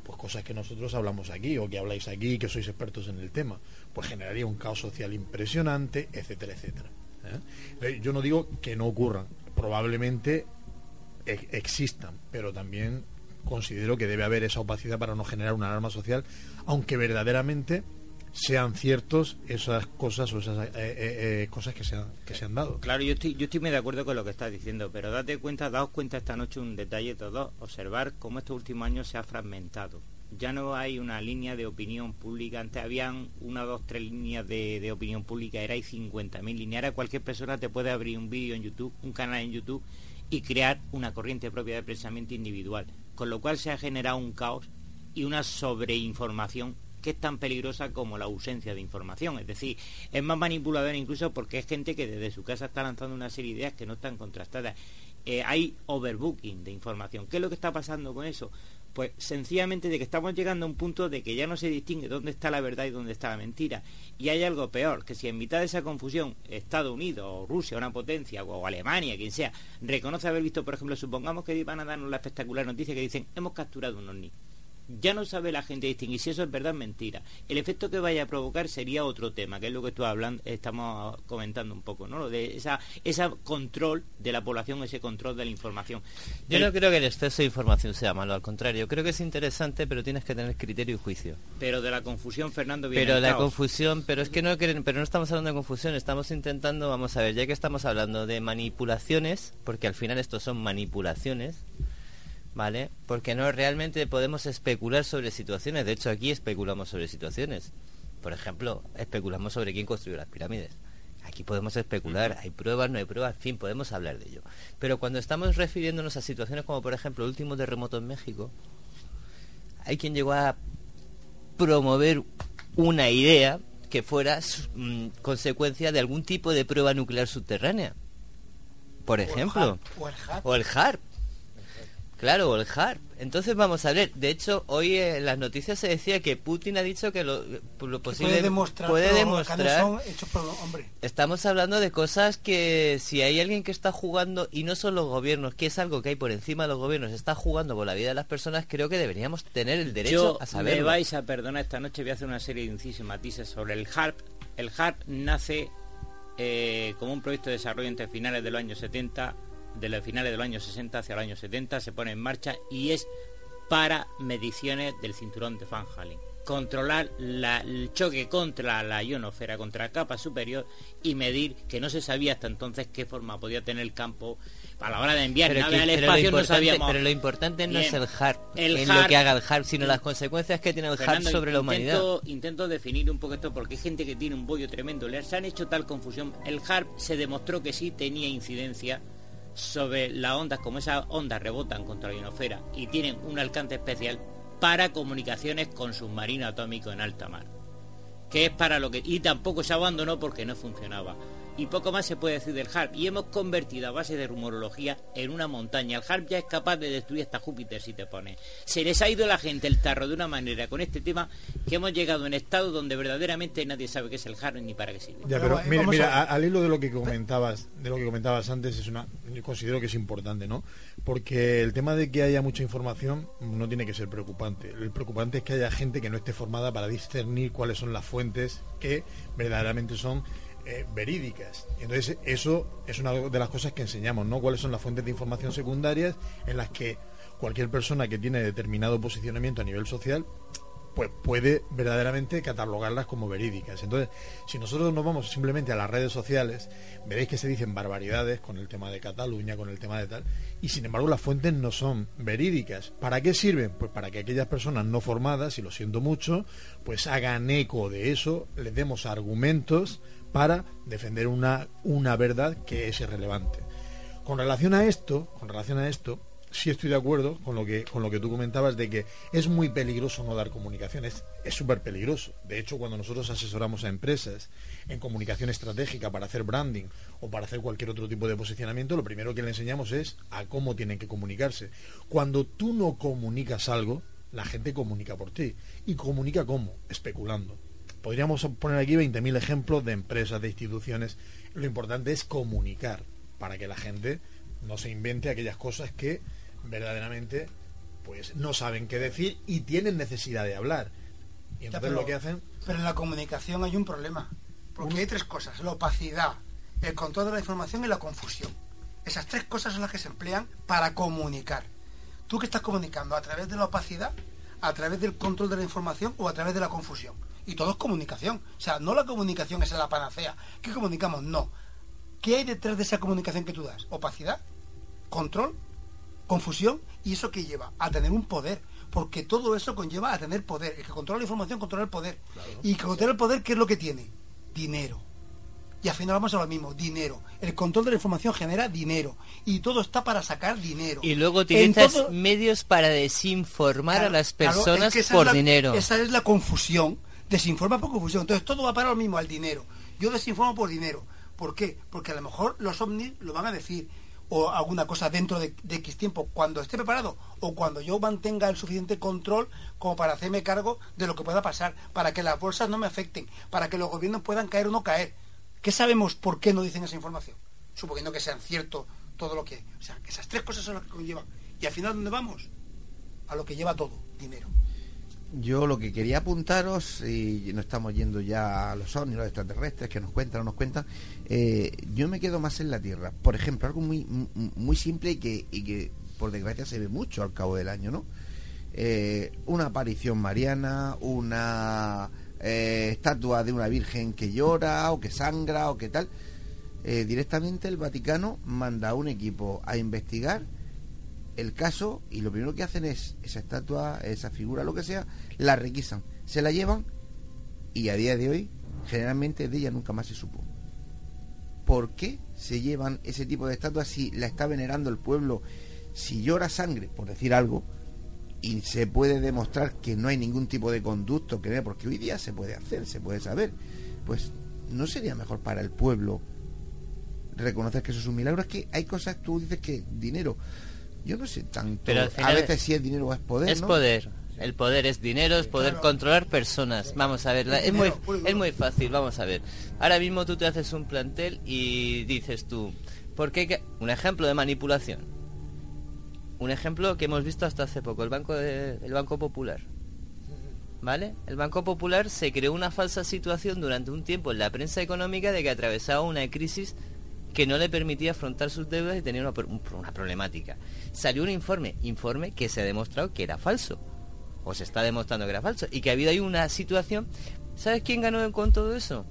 pues cosas que nosotros hablamos aquí o que habláis aquí que sois expertos en el tema pues generaría un caos social impresionante etcétera etcétera ¿eh? Eh, yo no digo que no ocurran probablemente existan pero también considero que debe haber esa opacidad para no generar una alarma social aunque verdaderamente sean ciertos esas cosas o esas eh, eh, eh, cosas que se han, que se han dado Claro, yo estoy, yo estoy muy de acuerdo con lo que estás diciendo, pero date cuenta, daos cuenta esta noche un detalle todos, observar cómo estos últimos años se ha fragmentado. Ya no hay una línea de opinión pública, antes habían una, dos, tres líneas de, de opinión pública, era hay 50.000 líneas, ahora cualquier persona te puede abrir un vídeo en YouTube, un canal en YouTube y crear una corriente propia de pensamiento individual, con lo cual se ha generado un caos y una sobreinformación que es tan peligrosa como la ausencia de información. Es decir, es más manipulador incluso porque es gente que desde su casa está lanzando una serie de ideas que no están contrastadas. Eh, hay overbooking de información. ¿Qué es lo que está pasando con eso? Pues sencillamente de que estamos llegando a un punto de que ya no se distingue dónde está la verdad y dónde está la mentira. Y hay algo peor, que si en mitad de esa confusión Estados Unidos o Rusia, una potencia, o Alemania, quien sea, reconoce haber visto, por ejemplo, supongamos que van a darnos la espectacular noticia que dicen hemos capturado un ovni ya no sabe la gente distinguir si eso es verdad o mentira. El efecto que vaya a provocar sería otro tema, que es lo que tú hablando, estamos comentando un poco, ¿no? Lo de esa, ese control de la población, ese control de la información. Yo El- no creo que el exceso de información sea malo, al contrario, creo que es interesante, pero tienes que tener criterio y juicio. Pero de la confusión, Fernando, viene Pero la caos. confusión, pero es que no pero no estamos hablando de confusión, estamos intentando, vamos a ver, ya que estamos hablando de manipulaciones, porque al final estos son manipulaciones, ¿vale? Porque no realmente podemos especular sobre situaciones, de hecho aquí especulamos sobre situaciones. Por ejemplo, especulamos sobre quién construyó las pirámides. Aquí podemos especular, hay pruebas, no hay pruebas, en fin, podemos hablar de ello. Pero cuando estamos refiriéndonos a situaciones como por ejemplo el último terremoto en México, hay quien llegó a promover una idea que fuera mm, consecuencia de algún tipo de prueba nuclear subterránea. Por ejemplo. O el HARP. O el HARP. Claro, el HARP. Entonces vamos a ver. De hecho, hoy en las noticias se decía que Putin ha dicho que lo, lo posible puede demostrar, puede pero demostrar acá no son hechos por hombre. Estamos hablando de cosas que si hay alguien que está jugando, y no son los gobiernos, que es algo que hay por encima de los gobiernos, está jugando con la vida de las personas, creo que deberíamos tener el derecho Yo a saberlo. Me vais a perdonar esta noche, voy a hacer una serie de incisos y matices sobre el HARP. El HARP nace eh, como un proyecto de desarrollo entre finales de los años 70, de los finales de los años 60 hacia los años 70, se pone en marcha y es para mediciones del cinturón de Van Halen controlar el choque contra la ionosfera, contra la capa superior y medir que no se sabía hasta entonces qué forma podía tener el campo a la hora de enviar pero naves al espacio no sabíamos. Pero lo importante no es el HARP, en lo que haga el HARP, sino las consecuencias que tiene el HARP sobre la humanidad. Intento, intento definir un poco esto porque hay gente que tiene un bollo tremendo. Les han hecho tal confusión. El HARP se demostró que sí tenía incidencia sobre las ondas, como esas ondas rebotan contra la ionosfera y tienen un alcance especial para comunicaciones con submarino atómico en alta mar. Que es para lo que. Y tampoco se abandonó porque no funcionaba y poco más se puede decir del HARP. Y hemos convertido a base de rumorología en una montaña. El HARP ya es capaz de destruir hasta Júpiter si te pone. Se les ha ido la gente el tarro de una manera con este tema que hemos llegado en estado donde verdaderamente nadie sabe qué es el HARP ni para qué sirve. Ya, pero mira, al hilo de lo que comentabas, de lo que comentabas antes, es una, yo considero que es importante, ¿no? Porque el tema de que haya mucha información no tiene que ser preocupante. El preocupante es que haya gente que no esté formada para discernir cuáles son las fuentes que verdaderamente son eh, verídicas. Entonces, eso es una de las cosas que enseñamos, ¿no? Cuáles son las fuentes de información secundarias en las que cualquier persona que tiene determinado posicionamiento a nivel social pues puede verdaderamente catalogarlas como verídicas. Entonces, si nosotros nos vamos simplemente a las redes sociales, veréis que se dicen barbaridades con el tema de Cataluña, con el tema de tal, y sin embargo las fuentes no son verídicas. ¿Para qué sirven? Pues para que aquellas personas no formadas, y lo siento mucho, pues hagan eco de eso, les demos argumentos para defender una, una verdad que es irrelevante. Con relación a esto, con relación a esto, sí estoy de acuerdo con lo que con lo que tú comentabas de que es muy peligroso no dar comunicaciones es súper peligroso de hecho cuando nosotros asesoramos a empresas en comunicación estratégica para hacer branding o para hacer cualquier otro tipo de posicionamiento lo primero que le enseñamos es a cómo tienen que comunicarse. Cuando tú no comunicas algo la gente comunica por ti. Y comunica cómo especulando Podríamos poner aquí 20.000 ejemplos de empresas, de instituciones. Lo importante es comunicar para que la gente no se invente aquellas cosas que verdaderamente pues no saben qué decir y tienen necesidad de hablar. Y entonces lo que hacen... Pero en la comunicación hay un problema. Porque hay tres cosas. La opacidad, el control de la información y la confusión. Esas tres cosas son las que se emplean para comunicar. ¿Tú qué estás comunicando? ¿A través de la opacidad? ¿A través del control de la información o a través de la confusión? Y todo es comunicación. O sea, no la comunicación es la panacea. ¿Qué comunicamos? No. ¿Qué hay detrás de esa comunicación que tú das? Opacidad, control, confusión y eso que lleva a tener un poder. Porque todo eso conlleva a tener poder. El que controla la información controla el poder. Y que controla el poder, ¿qué es lo que tiene? Dinero. Y al final vamos a lo mismo, dinero. El control de la información genera dinero. Y todo está para sacar dinero. Y luego utilizas medios para desinformar a las personas por dinero. Esa es la confusión desinforma por confusión. Entonces todo va para lo mismo, al dinero. Yo desinformo por dinero. ¿Por qué? Porque a lo mejor los ovnis lo van a decir o alguna cosa dentro de, X tiempo, cuando esté preparado o cuando yo mantenga el suficiente control como para hacerme cargo de lo que pueda pasar, para que las bolsas no me afecten, para que los gobiernos puedan caer o no caer. ¿Qué sabemos por qué no dicen esa información? Suponiendo que sean cierto todo lo que... O sea, que esas tres cosas son las que conllevan. Y al final, ¿dónde vamos? A lo que lleva todo, dinero. Yo lo que quería apuntaros, y no estamos yendo ya a los ovnis, los extraterrestres, que nos cuentan o nos cuentan, eh, yo me quedo más en la Tierra. Por ejemplo, algo muy, muy simple y que, y que por desgracia se ve mucho al cabo del año, ¿no? Eh, una aparición mariana, una eh, estatua de una virgen que llora o que sangra o que tal. directamente el Vaticano manda a un equipo a investigar el caso y lo primero que hacen es esa estatua, esa figura, lo que sea, la requisan, se la llevan y a día de hoy generalmente de ella nunca más se supo. ¿Por qué se llevan ese tipo de estatuas si la está venerando el pueblo, si llora sangre, por decir algo, y se puede demostrar que no hay ningún tipo de conducto que porque hoy día se puede hacer, se puede saber, pues no sería mejor para el pueblo reconocer que eso es un milagro. Es que hay cosas, tú dices que dinero, yo no sé tanto. Pero a veces si es dinero o es poder. Es poder. El poder es dinero, es poder controlar personas. Vamos a ver, es muy, es muy fácil, vamos a ver. Ahora mismo tú te haces un plantel y dices tú, ¿por qué? Un ejemplo de manipulación. Un ejemplo que hemos visto hasta hace poco, el Banco, de, el banco Popular. ¿Vale? El Banco Popular se creó una falsa situación durante un tiempo en la prensa económica de que atravesaba una crisis que no le permitía afrontar sus deudas y tenía una, una problemática. Salió un informe, informe que se ha demostrado que era falso, o se está demostrando que era falso, y que ha habido ahí una situación. ¿Sabes quién ganó con todo eso?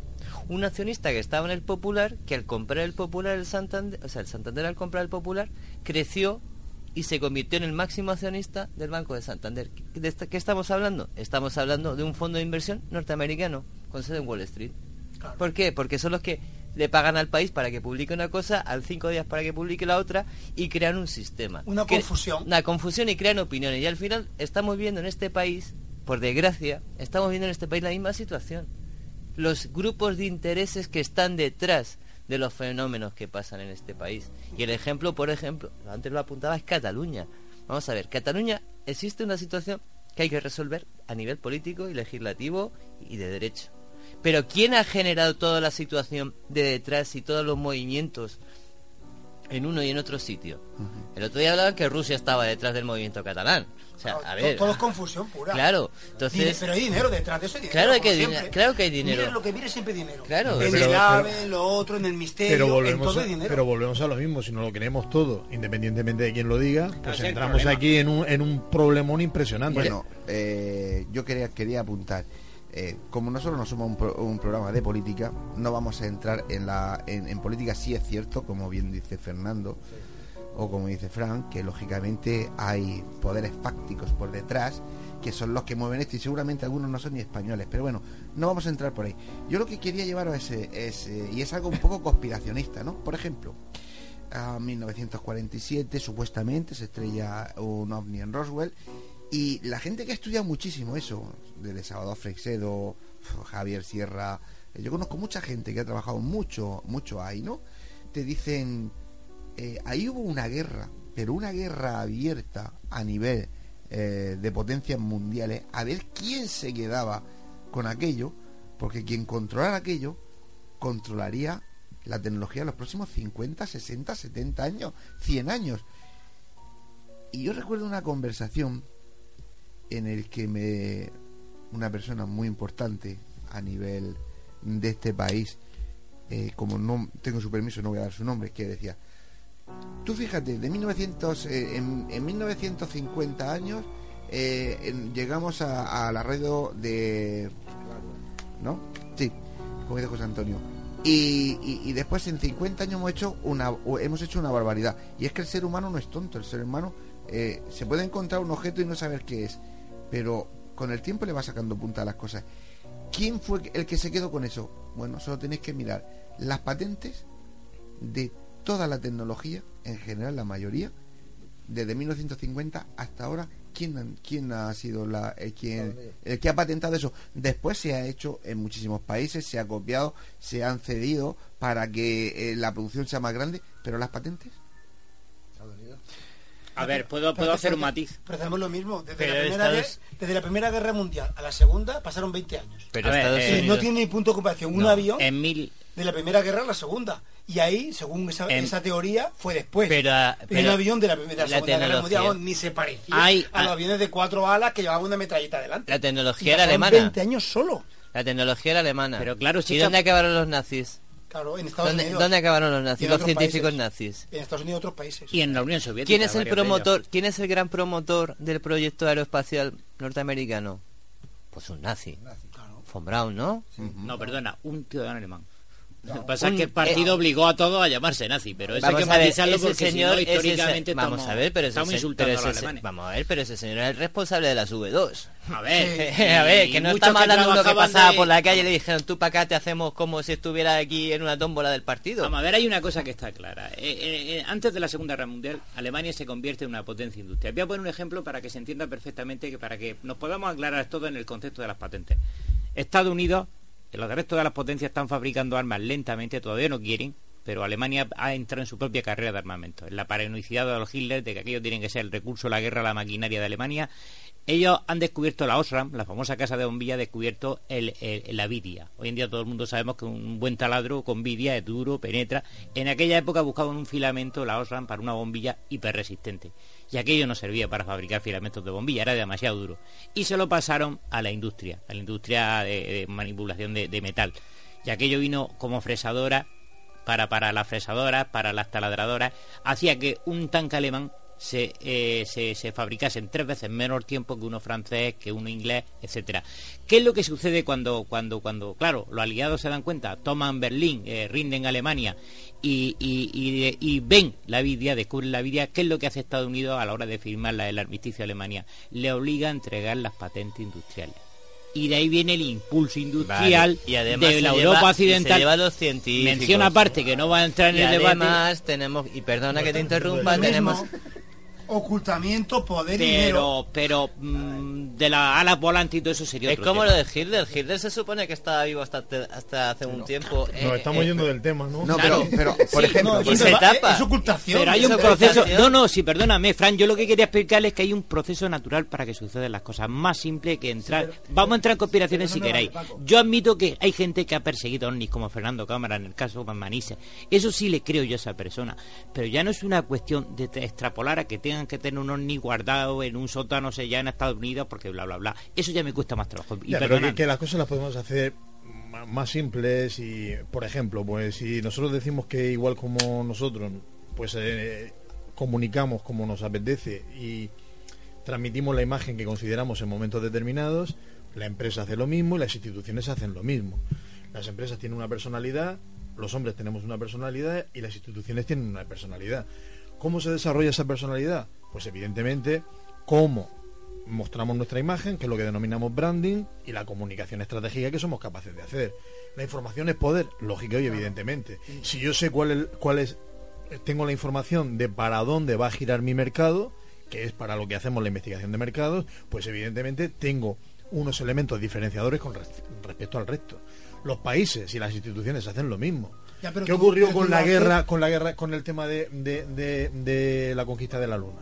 Un accionista que estaba en el Popular, que al comprar el Popular, el Santander, o sea, el Santander al comprar el Popular, creció y se convirtió en el máximo accionista del Banco de Santander. ¿De qué estamos hablando? Estamos hablando de un fondo de inversión norteamericano con sede en Wall Street. ¿Por qué? Porque son los que le pagan al país para que publique una cosa, al cinco días para que publique la otra y crean un sistema. Una confusión. Una confusión y crean opiniones. Y al final estamos viendo en este país, por desgracia, estamos viendo en este país la misma situación. Los grupos de intereses que están detrás de los fenómenos que pasan en este país. Y el ejemplo, por ejemplo, antes lo apuntaba, es Cataluña. Vamos a ver, Cataluña existe una situación que hay que resolver a nivel político y legislativo y de derecho. Pero ¿quién ha generado toda la situación de detrás y todos los movimientos en uno y en otro sitio? El otro día hablaban que Rusia estaba detrás del movimiento catalán. O sea, a ver, todo es confusión pura. Claro, entonces... pero hay dinero detrás de eso. Hay claro, que hay claro que hay dinero. Lo que mire siempre dinero. Claro. En el AVE, lo otro, en el misterio, pero volvemos en todo a, dinero. Pero volvemos a lo mismo, si no lo queremos todo, independientemente de quién lo diga, pues entramos aquí en un, en un problemón impresionante. Bueno, eh, yo quería, quería apuntar. Eh, como nosotros no somos un, programa de política, no vamos a entrar en, la, en, política, sí es cierto, como bien dice Fernando, o como dice Frank, que lógicamente hay poderes fácticos por detrás que son los que mueven esto y seguramente algunos no son ni españoles, pero bueno, no vamos a entrar por ahí. Yo lo que quería llevar es, es eh, y es algo un poco conspiracionista, ¿no? Por ejemplo, a 1947 supuestamente se estrella un ovni en Roswell y la gente que ha estudiado muchísimo eso, desde Salvador Freixedo, Javier Sierra, eh, yo conozco mucha gente que ha trabajado mucho, mucho ahí, ¿no? Te dicen eh, ahí hubo una guerra, pero una guerra abierta a nivel eh, de potencias mundiales, a ver quién se quedaba con aquello, porque quien controlara aquello controlaría la tecnología de los próximos 50, 60, 70 años, 100 años. Y yo recuerdo una conversación en el que me una persona muy importante a nivel de este país, eh, como no tengo su permiso, no voy a dar su nombre, que decía, Tú fíjate, de 1900, eh, en, 1950 años eh, llegamos a, la radio de... ¿No? Sí, como dice José Antonio. Y, después en 50 años hemos hecho una hemos hecho una barbaridad y es que el ser humano no es tonto el ser humano eh, se puede encontrar un objeto y no saber qué es pero con el tiempo le va sacando punta a las cosas quién fue el que se quedó con eso bueno solo tenéis que mirar las patentes de toda la tecnología, en general la mayoría, desde 1950 hasta ahora, ¿quién, quién ha sido la, eh, el que ha patentado eso? Después se ha hecho en muchísimos países, se ha copiado, se han cedido para que eh, la producción sea más grande, pero las patentes. A ver, puedo, puedo hacer un matiz. Pero hacemos lo mismo. Desde la, primera desde la, Primera Guerra Mundial a la Segunda pasaron 20 años. Pero eh, no tiene ni punto de ocupación. Un avión en mil... de la Primera Guerra a la Segunda. Y ahí, según esa, esa teoría, fue después. Pero, pero avión de la, de la, Segunda Guerra Mundial ni se parecía a los aviones de cuatro alas que llevaban una metralleta adelante. La tecnología era alemana. 20 años solo. La tecnología era alemana. Pero claro, ¿Y dónde acabaron los nazis? Claro, en Estados ¿Dónde, Unidos. ¿Dónde acabaron los nazis? Los científicos nazis. En Estados Unidos y otros países. Y en la Unión Soviética. ¿Quién es el promotor? ¿Quién es el gran promotor del proyecto aeroespacial norteamericano? Pues un nazi. Claro. Von Braun, ¿no? No, perdona, un ciudadano alemán. Lo que pasa es que el partido obligó a todos a llamarse nazi, pero eso hay que matizarlo porque señor, históricamente vamos a ver, pero estamos insultando a los alemanes. Vamos a ver, pero ese señor es el responsable de las V2. A ver, a ver, que no estamos hablando de uno que pasaba por la calle y le dijeron, tú para acá te hacemos como si estuviera aquí en una tómbola del partido. Vamos a ver, hay una cosa que está clara. Eh, eh, eh, antes de la Segunda Guerra Mundial, Alemania se convierte en una potencia industrial. Voy a poner un ejemplo para que se entienda perfectamente, que para que nos podamos aclarar todo en el concepto de las patentes. Estados Unidos los restos de las potencias están fabricando armas lentamente, todavía no quieren, pero Alemania ha entrado en su propia carrera de armamento. En la paranoicidad de los Hitler de que aquello tiene que ser el recurso, la guerra, la maquinaria de Alemania. Ellos han descubierto la Osram, la famosa casa de bombilla, ha descubierto el, la vidia. Hoy en día todo el mundo sabemos que un buen taladro con vidia es duro, penetra. En aquella época buscaban un filamento, la Osram, para una bombilla hiperresistente y aquello no servía para fabricar filamentos de bombilla, era demasiado duro. Y se lo pasaron a la industria, a la industria de, manipulación de, metal. Y aquello vino como fresadora para, para las fresadoras, para las taladradoras, hacía que un tanque alemán se, eh, se, se, fabricasen tres veces menos tiempo que uno francés, que uno inglés, etcétera. ¿Qué es lo que sucede cuando, cuando, cuando, claro, los aliados se dan cuenta, toman Berlín, eh, rinden Alemania y, y, y, y, ven la Vidia, descubren la Vidia? ¿Qué es lo que hace Estados Unidos a la hora de firmar la, el armisticio de Alemania? Le obliga a entregar las patentes industriales y de ahí viene el impulso industrial vale. y además de la lleva, Europa occidental. Se lleva los científicos. Menciona aparte que no va a entrar en y el debate. Además tenemos y perdona que te interrumpa, tenemos ocultamiento, poder pero, y dinero. Pero mmm, de la ala volante y todo eso sería Es otro como tema. lo de Hitler. Hitler se supone que estaba vivo hasta, hasta hace un tiempo. No, Eh, estamos eh, yendo del tema, ¿no? No, pero, pero por Sí, ejemplo, no, por y se tapa. Es ocultación. Pero hay un proceso. No, no, sí, perdóname, Fran. Yo lo que quería explicarles es que hay un proceso natural para que sucedan las cosas. Más simple que entrar. Vamos a entrar en conspiraciones si queráis. Yo admito que hay gente que ha perseguido ovnis, como Fernando Cámara en el caso de Manise. Eso sí le creo yo a esa persona. Pero ya no es una cuestión de te- extrapolar a que tengan que tener un ovni guardado en un sótano ya en Estados Unidos porque bla, bla, bla. Eso ya me cuesta más trabajo. Y Ya, pero que, que las cosas las podemos hacer más simples y, por ejemplo, pues si nosotros decimos que igual como nosotros, pues eh, comunicamos como nos apetece y transmitimos la imagen que consideramos en momentos determinados, la empresa hace lo mismo y las instituciones hacen lo mismo. Las empresas tienen una personalidad, los hombres tenemos una personalidad y las instituciones tienen una personalidad. ¿Cómo se desarrolla esa personalidad? Pues evidentemente, cómo mostramos nuestra imagen, que es lo que denominamos branding, y la comunicación estratégica que somos capaces de hacer. La información es poder, lógico y evidentemente. Si yo sé cuál es, cuál es, tengo la información de para dónde va a girar mi mercado, que es para lo que hacemos la investigación de mercados, pues evidentemente tengo unos elementos diferenciadores con res- respecto al resto. Los países y las instituciones hacen lo mismo. Ya, pero ¿Qué tú- ocurrió pero con la guerra, con la guerra, con el tema de, de- de- de la conquista de la luna?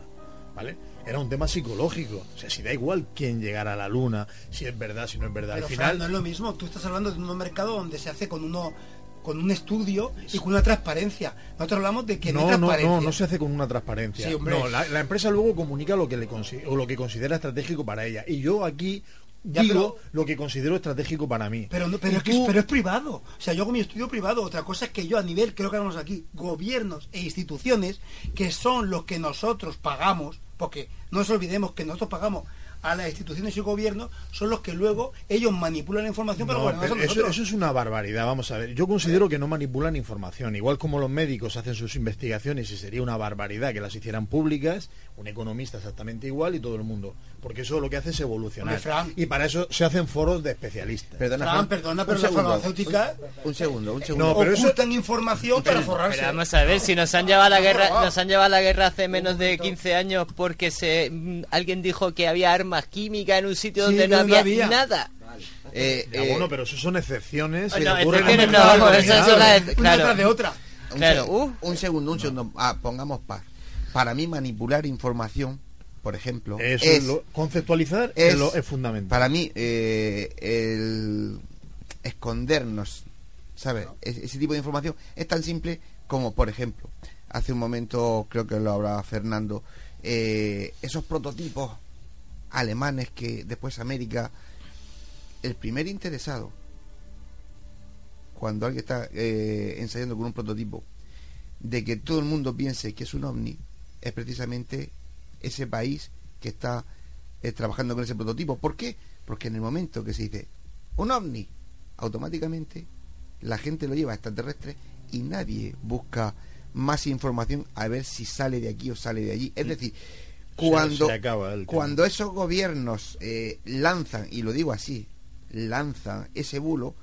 ¿Vale? Era un tema psicológico. O sea, si da igual quién llegara a la luna, si es verdad, si no es verdad. Pero Al Fran, final, no es lo mismo. Tú estás hablando de un mercado donde se hace con uno con un estudio y con una transparencia. Nosotros hablamos de que no, no, no, transparencia. no, no se hace con una transparencia. Sí, no, la, la empresa luego comunica lo que le consi- o lo que considera estratégico para ella. Y yo aquí Ya, digo lo que considero estratégico para mí. Pero, no- pero, es que tú- pero es privado. O sea, yo hago mi estudio privado. Otra cosa es que yo a nivel, creo que hablamos aquí, gobiernos e instituciones, que son los que nosotros pagamos, porque no nos olvidemos que nosotros pagamos a las instituciones y gobiernos, son los que luego ellos manipulan la información para No, pero eso, eso es una barbaridad, vamos a ver. Yo considero que no manipulan información. Igual como los médicos hacen sus investigaciones y sería una barbaridad que las hicieran públicas, un economista exactamente igual y todo el mundo. Porque eso lo que hace es evolucionar. Fran. y para eso se hacen foros de especialistas. Perdona, Fran, perdona, un pero la segundo. farmacéutica Un segundo, un segundo. No, pero eso- ocultan información para forrarse. Pero vamos a ver, si nos han llevado a la guerra, nos han llevado a la guerra hace menos de 15 años porque se mm, alguien dijo que había armas químicas en un sitio Sí, donde no había, nada. Eh, Ya, eh, bueno, pero eso son excepciones. que No, ocurren en excepciones mercados no, determinados. esas son las- Una tras de otra. un, claro, seg- uh. un segundo, un segundo. Ah, pongamos paz. Para mí manipular información, por ejemplo, Eso es, lo- conceptualizar es- es, lo- es fundamental. para mí eh, el escondernos, ¿sabes? Es- ese tipo de información es tan simple como, por ejemplo, hace un momento creo que lo hablaba Fernando, eh, esos prototipos alemanes que después América, el primer interesado, cuando alguien está eh, ensayando con un prototipo, de que todo el mundo piense que es un ovni, es precisamente ese país que está eh, trabajando con ese prototipo. ¿Por qué? Porque en el momento que se dice un ovni, automáticamente la gente lo lleva a extraterrestre y nadie busca más información a ver si sale de aquí o sale de allí. Es decir, cuando, se acaba el tema. cuando esos gobiernos eh, lanzan, y lo digo así, lanzan ese bulo,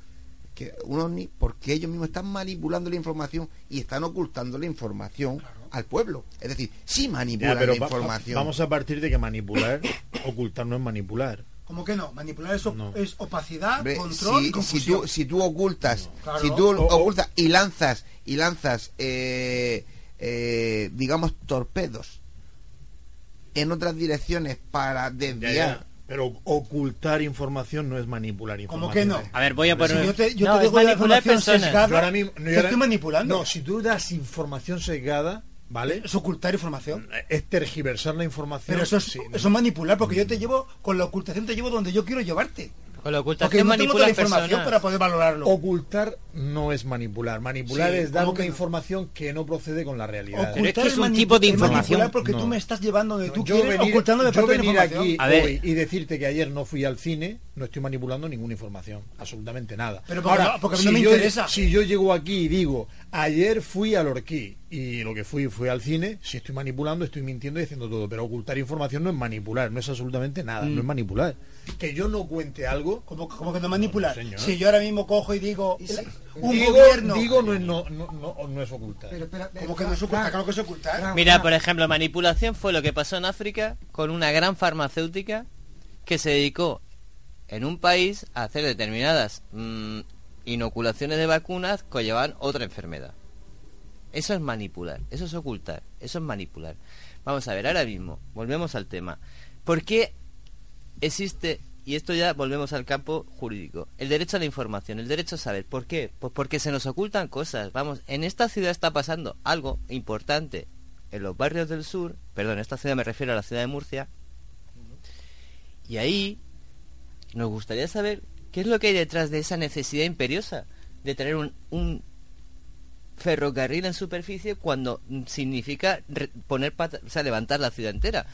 que un ovni, porque ellos mismos están manipulando la información y están ocultando la información al pueblo. Es decir, sí Ya, manipulan pero la va- información. vamos a partir de que manipular, ocultar no es manipular. ¿Cómo que no? Manipular es, op- No. es opacidad, Hombre, control y si, si confusión. tú si tú ocultas Claro. si tú o- ocultas y lanzas y lanzas eh, eh, digamos torpedos en otras direcciones para desviar ya, Pero ocultar información no es manipular ¿Cómo información. que no? A ver, voy a Si poner... yo te, yo No, te es digo la manipular información personas. sesgada, Yo ahora mismo- no, te yo ahora- estoy manipulando. No, si tú das información sesgada, ¿vale? Es ocultar información. Es tergiversar la información. Pero eso es, Sí, eso es manipular, porque yo te llevo, con la ocultación te llevo donde yo quiero llevarte. Con la ocultación Porque no tengo toda la información personas. para poder valorarlo. Ocultar no es manipular. Manipular Sí, es dar ¿cómo una que no? información que no procede con la realidad. Ocultar es mani- es manipular porque tú me estás llevando donde tú yo quieres venir, ocultándome yo parte de la venir información. aquí A ver. hoy y decirte que ayer no fui al cine, no estoy manipulando ninguna información, absolutamente nada. Pero porque Ahora, no- porque a mí si no me yo, interesa. Si yo llego aquí y digo, ayer fui al Orquí y lo que fui fue al cine, si estoy manipulando, estoy mintiendo y haciendo todo. Pero ocultar información no es manipular, no es absolutamente nada, Mm. no es manipular. Que yo no cuente algo. ¿Cómo, cómo que no manipular? señor. Si yo ahora mismo cojo y digo, un digo, gobierno... digo no, es, no, no, no, no es ocultar. ¿Cómo que no es ocultar? Claro que es ocultar. Mira, por ejemplo, manipulación fue lo que pasó en África con una gran farmacéutica que se dedicó en un país a hacer determinadas mm, inoculaciones de vacunas que llevaban otra enfermedad. Eso es manipular, eso es ocultar, eso es manipular. Vamos a ver, ahora mismo, volvemos al tema. ¿Por qué existe, y esto ya volvemos al campo jurídico, el derecho a la información, el derecho a saber? ¿Por qué? Pues porque se nos ocultan cosas. Vamos, en esta ciudad está pasando algo importante en los barrios del sur, perdón, esta ciudad me refiero a la ciudad de Murcia, y ahí nos gustaría saber qué es lo que hay detrás de esa necesidad imperiosa de tener un, un ferrocarril en superficie cuando mm, significa poner pata- o sea, levantar la ciudad entera.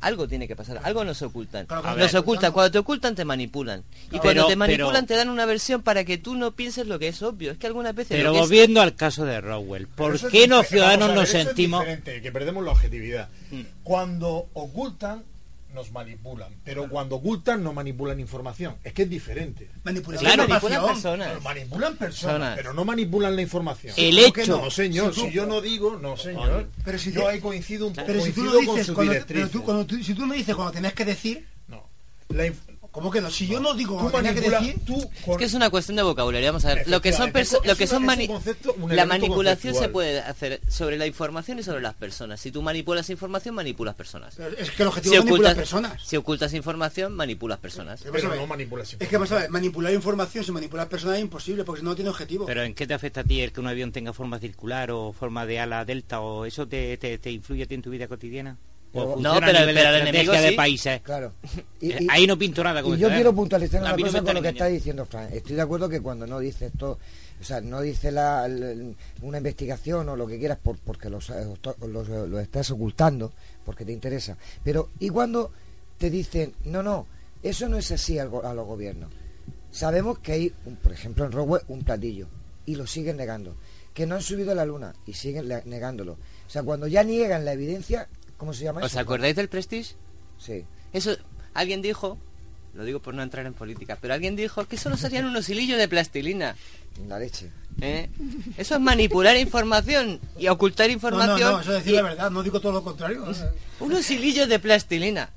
Algo tiene que pasar, algo nos ocultan. Claro, nos ver. ocultan, cuando te ocultan te manipulan. Y Pero- cuando te pero- manipulan te dan una versión para que tú no pienses lo que es obvio. Es que algunas veces... Pero es- volviendo al caso de Rowell, ¿por qué los ciudadanos ver, nos es sentimos... que perdemos la objetividad. Cuando ocultan, nos manipulan. Pero cuando ocultan, no manipulan información. Es que es diferente. Manipulan Claro, información. manipulan personas. Manipulan personas, Personas. pero no manipulan la información. El ¿Cómo que hecho- No, señor. Si tú- Si yo no digo, no, señor. Pero si yo ahí coincido, un- Pero si tú lo con dices, cuando, pero tú, cuando tú- si tú me dices cuando tenías que decir... No. La ¿Cómo que no? Si yo no digo Tú que decir... tú Es que es una cuestión de vocabulario. Vamos a ver. Lo que son, lo que son mani- concepto- la manipulación se puede hacer sobre la información y sobre las personas. Si tú manipulas información, manipulas personas. Pero es que el objetivo si es manipular ocultas, personas. Si ocultas información, manipulas personas. Pero no manipulas Es que vamos a ver, manipular información sin manipular personas es imposible porque no tiene objetivo. Pero ¿en qué te afecta a ti el que un avión tenga forma circular o forma de ala delta o eso te, te, te influye a ti en tu vida cotidiana? ¿O Pero- No, pero- pero de el enemigo de sí. países? Claro. Eh, Ahí no pinto nada con Y yo ¿eh? quiero puntualizar una no cosa con lo que está diciendo Fran. Estoy de acuerdo que cuando no dice esto, o sea, no dice la, la- una investigación o lo que quieras por, porque los, eh, los, los estás ocultando, porque te interesa. Pero, ¿y cuando te dicen, no, no, eso no es así a los gobiernos? Sabemos que hay, un- por ejemplo, en Rowell, un platillo, y lo siguen negando. Que no han subido a la luna, y siguen negándolo. O sea, cuando ya niegan la evidencia, ¿cómo se llama ¿Os eso? acordáis del Prestige? Sí. Eso, alguien dijo, lo digo por no entrar en política, pero alguien dijo que solo serían unos hilillos de plastilina. La leche. ¿Eh? Eso es manipular información y ocultar No, información. no, no, eso es decir y- la verdad, no digo todo lo contrario. Unos hilillos de plastilina.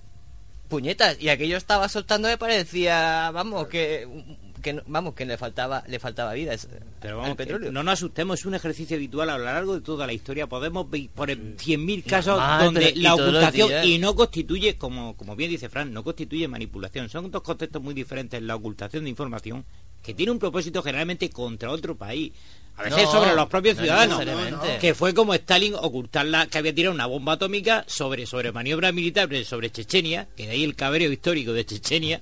Puñetas. Y aquello estaba soltando me parecía, vamos, que, que no- vamos, que le faltaba, le faltaba vida. Es, Pero al vamos, que petróleo. no nos asustemos, es un ejercicio habitual a lo largo de toda la historia. Podemos por 100.000 casos Normal, donde la ocultación y no constituye, como, como bien dice Fran, no constituye manipulación. Son dos conceptos muy diferentes. La ocultación de información, que tiene un propósito generalmente contra otro país. A veces No, sobre los propios no ciudadanos. Que fue como Stalin ocultar la, que había tirado una bomba atómica sobre, sobre maniobras militares sobre Chechenia, que de ahí el cabreo histórico de Chechenia.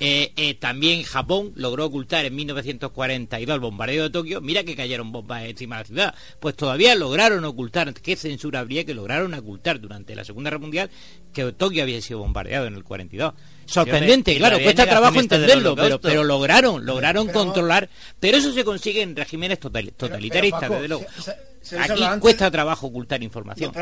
Eh, eh, también Japón logró ocultar en 1942 el bombardeo de Tokio. Mira que cayeron bombas encima de la ciudad. Pues todavía lograron ocultar, qué censura habría que lograron ocultar durante la Segunda Guerra Mundial que Tokio había sido bombardeado en el 42. Sorprendente, Sí, claro, cuesta trabajo entenderlo, pero, pero lograron, lograron pero- controlar. Pero eso se consigue en regímenes total- totalitaristas, Paco, desde luego. se- se- se Aquí antes- cuesta trabajo ocultar información.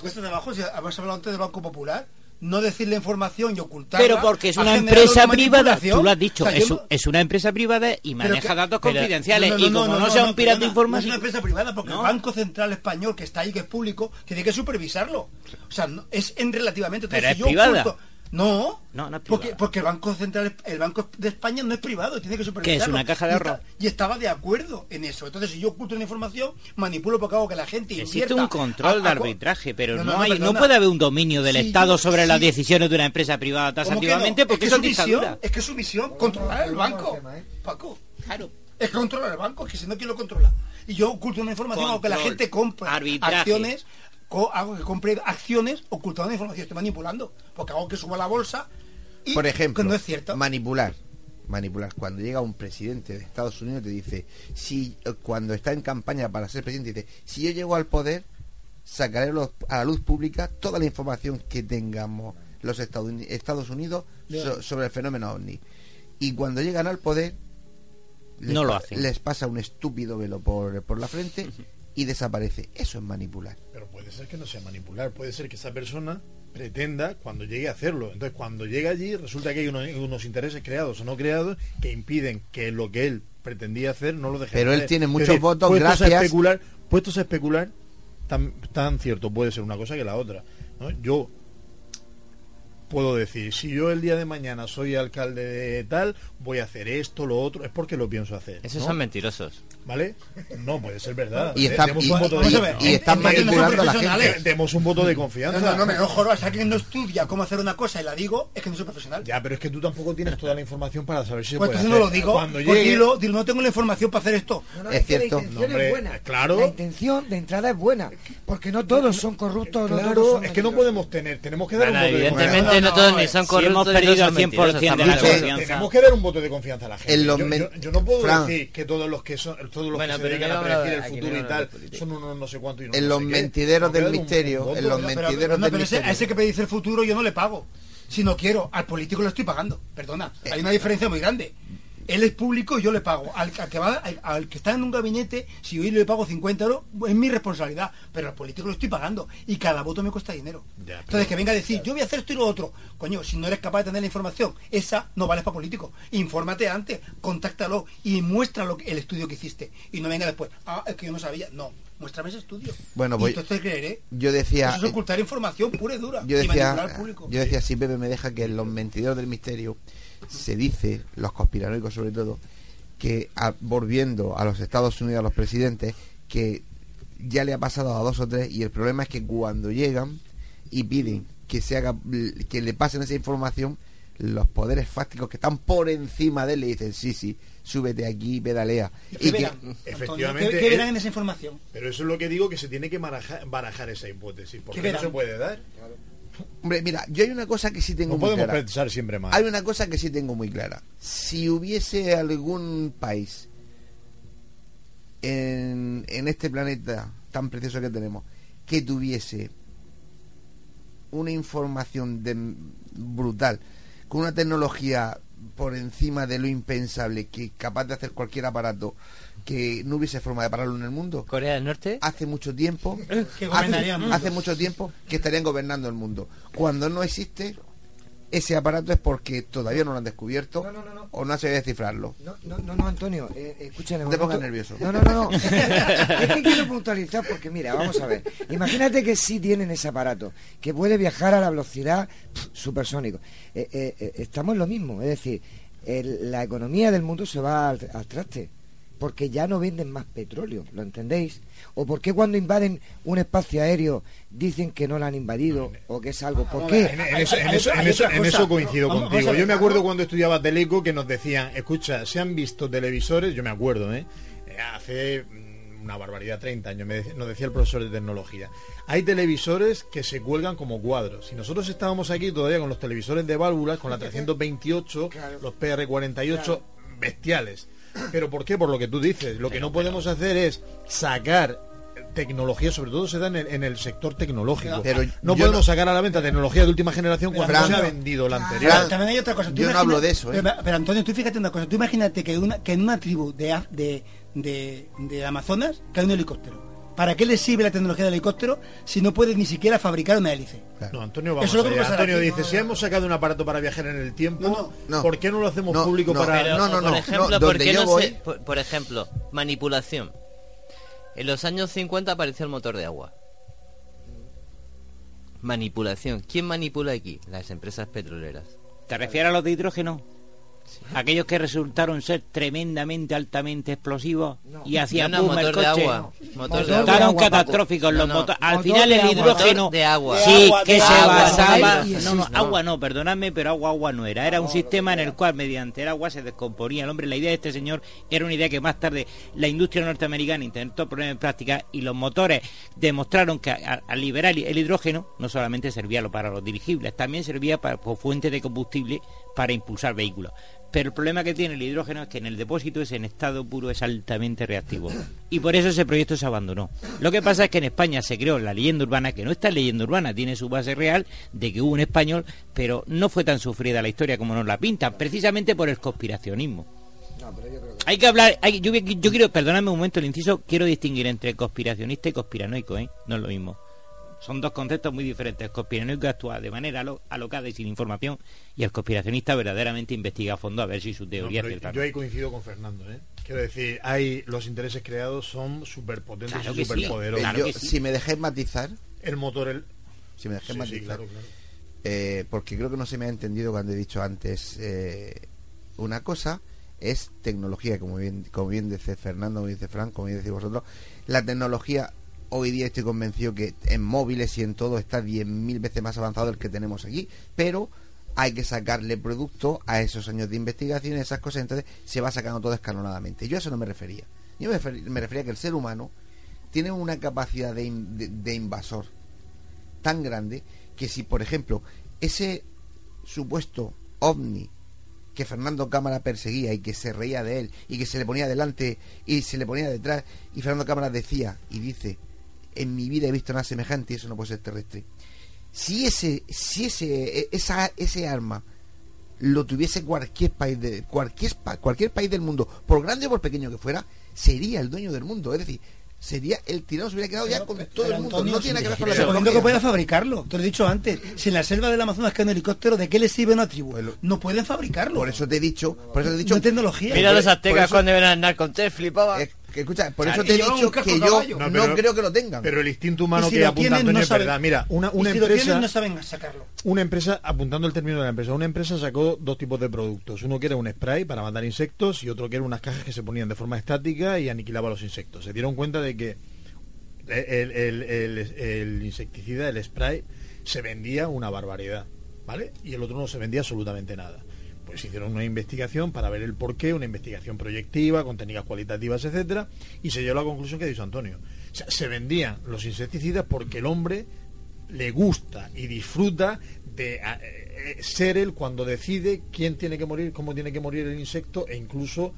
Cuesta trabajo, si hablado antes del Banco Popular, no decir la información y ocultarla. Pero porque es una empresa una privada, tú lo has dicho, O sea, es, es una empresa privada y Pero maneja que- datos pero- confidenciales. No, no, y no, como no, sea un pirata. No es una empresa privada porque el Banco Central Español que está ahí, que es público, tiene que supervisarlo. O sea, no- es en relativamente. Pero Entonces, es si yo privada. oculto- No, No, no es porque, porque el Banco Central, el Banco de España no es privado, tiene que supervisarlo. Que es una caja de Y ahorro. está- Y, estaba de acuerdo en eso. Entonces, si yo oculto una información, manipulo porque hago que la gente Existe un control de a- a co- arbitraje, pero No, no, no, no, hay, no puede haber un dominio del Sí, Estado sobre las decisiones de una empresa privada tasativamente porque es eso que es su misión, dictadura. es que su misión controlar el banco. ¿eh? Paco. Claro. Es controlar el banco, que si no quién lo controla. Y yo oculto una información hago que la gente compre arbitraje. acciones, hago que compre acciones ocultando información, estoy manipulando, porque hago que suba la bolsa y Por ejemplo, que no es cierto. manipular. manipular. Cuando llega un presidente de Estados Unidos te dice, si eh, cuando está en campaña para ser presidente dice, si yo llego al poder sacaré los- a la luz pública toda la información que tengamos los Estados Uni- Estados Unidos so- sobre el fenómeno ovni. Y cuando llegan al poder les, No lo hacen. les pasa un estúpido velo por, por la frente y desaparece. Eso es manipular. Pero puede ser que no sea manipular, puede ser que esa persona pretenda cuando llegue a hacerlo. Entonces, cuando llega allí, resulta que hay unos, unos intereses creados o no creados que impiden que lo que él pretendía hacer no lo deje Pero él hacer. tiene muchos decir, votos puestos gracias- A especular, puestos a especular, tan, tan cierto puede ser una cosa que la otra. ¿no? Yo puedo decir, si yo el día de mañana soy alcalde de tal, voy a hacer esto, lo otro, es porque lo pienso hacer. Esos ¿no? son mentirosos. ¿Vale? No, puede ser verdad. Y está- Demos y- un voto y- de y están manipulando a la de- gente. Demos un voto de confianza. No, no, no, me no. Si alguien no estudia cómo hacer una cosa y la digo, es que no soy profesional. Ya, pero es que tú tampoco tienes toda la información para saber si se Pues puede entonces no lo digo. Cuando pues llegue... dilo, dilo, no tengo la información para hacer esto. No, no, Es que cierto. La intención No, hombre, es buena. claro. La intención de entrada es buena. Porque no todos son corruptos. no todos Claro, son es que no podemos tener, tenemos que dar un voto de evidentemente confianza. no todos ni son Si corruptos hemos perdido el 100% de la mentirosos, confianza. Tenemos que dar un voto de confianza a la gente. Yo, no puedo decir que todos los que son todos los Bueno, que se pero dedican no a vamos a predecir el hablar- aquí futuro no y hablamos tal de política. son unos no sé cuántos y no En los mentideros del misterio, en los mentideros del misterio. a ese que me dice el futuro yo no le pago. Si no quiero, al político le estoy pagando. Perdona, hay una diferencia muy grande. Él es público y yo le pago. Al, al que va, al, al que está en un gabinete, si yo le pago 50 euros, es mi responsabilidad. Pero al político lo estoy pagando. Y cada voto me cuesta dinero. Ya, Entonces, que venga a decir, yo voy a hacer esto y lo otro. Coño, si no eres capaz de tener la información, esa no vale para político. Infórmate antes, contáctalo y muéstralo el estudio que hiciste. Y no venga después, ah, es que yo no sabía. No, muéstrame ese estudio. Bueno, voy- te creeré. Yo decía, Eso es ocultar información pura y dura. yo y manipular decía, al público. yo decía, si Pepe me deja que los mentideros del misterio se dice, los conspiranoicos sobre todo, que a- volviendo a los Estados Unidos, a los presidentes, que ya le ha pasado a dos o tres y el problema es que cuando llegan y piden que se haga, que le pasen esa información, los poderes fácticos que están por encima de él le dicen, sí, sí, súbete aquí, pedalea. ¿Y Y que, verán? Efectivamente, ¿Qué, verán en esa información? pero eso es lo que digo que se tiene que barajar, barajar esa hipótesis porque ¿Qué no se puede dar hombre, mira, yo hay una cosa que sí tengo no muy podemos clara. pensar siempre más Hay una cosa que sí tengo muy clara. Si hubiese algún país en, en este planeta tan precioso que tenemos que tuviese una información de, brutal, con una tecnología por encima de lo impensable, que capaz de hacer cualquier aparato, que no hubiese forma de pararlo en el mundo, Corea del Norte hace mucho tiempo Que hace, mucho tiempo que estarían gobernando el mundo cuando no existe ese aparato es porque todavía no lo han descubierto No, no, no, no. o no se debe descifrarlo No, no, no, no, Antonio, eh, escúchame. No te pongas nervioso. No, no, no, no. es que quiero puntualizar porque, mira, vamos a ver. Imagínate que sí tienen ese aparato, que puede viajar a la velocidad pf, supersónico. Eh, eh, eh, estamos en lo mismo, es decir, el- la economía del mundo se va al, al traste, porque ya no venden más petróleo, ¿lo entendéis? ¿O por qué cuando invaden un espacio aéreo dicen que no lo han invadido o que es algo? ¿Por qué? En, en eso, en eso- en coincido contigo. Yo me acuerdo cuando estudiaba Teleco que nos decían, escucha, se han visto televisores, yo me acuerdo, ¿eh? Eh, hace mm, una barbaridad, 30 años, me dec- nos decía el profesor de tecnología. Hay televisores que se cuelgan como cuadros. Si nosotros estábamos aquí todavía con los televisores de válvulas, con la 328, los PR48, bestiales. ¿Pero por qué? Por lo que tú dices. Lo que no podemos hacer es sacar tecnología, sobre todo se da en el, en el sector tecnológico. Pero no podemos no- sacar a la venta tecnología de última generación cuando Fran, se ha vendido la anterior. Fran, También hay otra cosa. Tú yo no hablo de eso, ¿eh? Pero, pero, Antonio, tú fíjate una cosa. Tú imagínate que, una, que en una tribu de, de, de, de Amazonas cae un helicóptero. ¿Para qué le sirve la tecnología del helicóptero si no puedes ni siquiera fabricar una hélice? No, Antonio, vamos Eso es lo que allá. pasará Antonio aquí. dice, si hemos sacado un aparato para viajar en el tiempo, No, no. ¿por qué no lo hacemos No, público no, para... Pero, no, no, por no, ejemplo, no, ¿por donde qué yo no voy- se- por, por ejemplo, manipulación. En los años 50 apareció el motor de agua. Manipulación. ¿Quién manipula aquí? Las empresas petroleras. ¿Te refieres a los de hidrógeno? Aquellos que resultaron ser tremendamente altamente explosivos y hacían No, no, boom el motor de coche. agua. Motor de Motor agua. de Resultaron agua, catastróficos los motores. Al Motor final el hidrógeno. Motor de agua. Sí, De agua, que de se agua, basaba. No, no, agua no, perdonadme, pero agua, agua no era. Era un sistema en el cual mediante el agua se descomponía el hombre. La idea de este señor era una idea que más tarde la industria norteamericana intentó poner en práctica y los motores demostraron que a- al liberar el hidrógeno no solamente servía lo para los dirigibles, también servía para, como fuente de combustible para impulsar vehículos. Pero el problema que tiene el hidrógeno es que en el depósito es en estado puro, es altamente reactivo. Y por eso ese proyecto se abandonó. Lo que pasa es que en España se creó la leyenda urbana, que no está en leyenda urbana, tiene su base real de que hubo un español, pero no fue tan sufrida la historia como nos la pintan, precisamente por el conspiracionismo. Hay que hablar, hay, yo, yo quiero, perdonadme un momento el inciso, quiero distinguir entre conspiracionista y conspiranoico, ¿eh? No es lo mismo. Son dos conceptos muy diferentes. El conspiranoico actúa de manera alocada y sin información y el conspiracionista verdaderamente investiga a fondo a ver si su teoría es cierta. Yo ahí coincido con Fernando, ¿eh? Quiero decir, hay los intereses creados son superpotentes y superpoderosos. Si me dejáis matizar... El motor, el... Si me dejáis matizar... Eh, porque creo que no se me ha entendido cuando he dicho antes eh, una cosa es tecnología, como bien, como bien dice Fernando, como dice Frank, como bien decís vosotros. La tecnología hoy día estoy convencido que en móviles y en todo está 10.000 veces más avanzado del que tenemos aquí, pero hay que sacarle producto a esos años de investigación, esas cosas, entonces se va sacando todo escalonadamente. Yo a eso no me refería. Yo me, refería, a que el ser humano tiene una capacidad de, de invasor tan grande que si, por ejemplo, ese supuesto ovni que Fernando Cámara perseguía y que se reía de él y que se le ponía delante y se le ponía detrás y Fernando Cámara decía y dice en mi vida he visto nada semejante y eso no puede ser terrestre. Si ese, si ese, e, esa, ese arma lo tuviese cualquier país de cualquier cualquier país del mundo, por grande o por pequeño que fuera, sería el dueño del mundo. Es decir, sería el tirano se hubiera quedado ya con todo el mundo. no tiene que ver con la tecnología. que pueda fabricarlo. Te lo he dicho antes. Si en la selva del Amazonas cae un helicóptero, ¿de qué le sirve una tribu? no pueden fabricarlo. Por eso te he dicho, por eso te he dicho. No tecnología. Mira los aztecas cuando ven a andar con tres flipaban escucha, por eso te he dicho que yo no, creo que lo tengan. Pero el instinto humano que apunta Antonio es verdad. Mira, una, una empresa. no saben sacarlo. Una empresa, apuntando el término de la empresa, una empresa sacó dos tipos de productos. Uno que era un spray para matar insectos y otro que era unas cajas que se ponían de forma estática y aniquilaba los insectos. Se dieron cuenta de que el, el insecticida, el spray, se vendía una barbaridad. ¿Vale? Y el otro no se vendía absolutamente nada pues hicieron una investigación para ver el porqué, una investigación proyectiva, con técnicas cualitativas, etcétera, y se llegó a la conclusión que dicho Antonio. se vendían los insecticidas porque el hombre le gusta y disfruta de eh, ser él cuando decide quién tiene que morir, cómo tiene que morir el insecto e incluso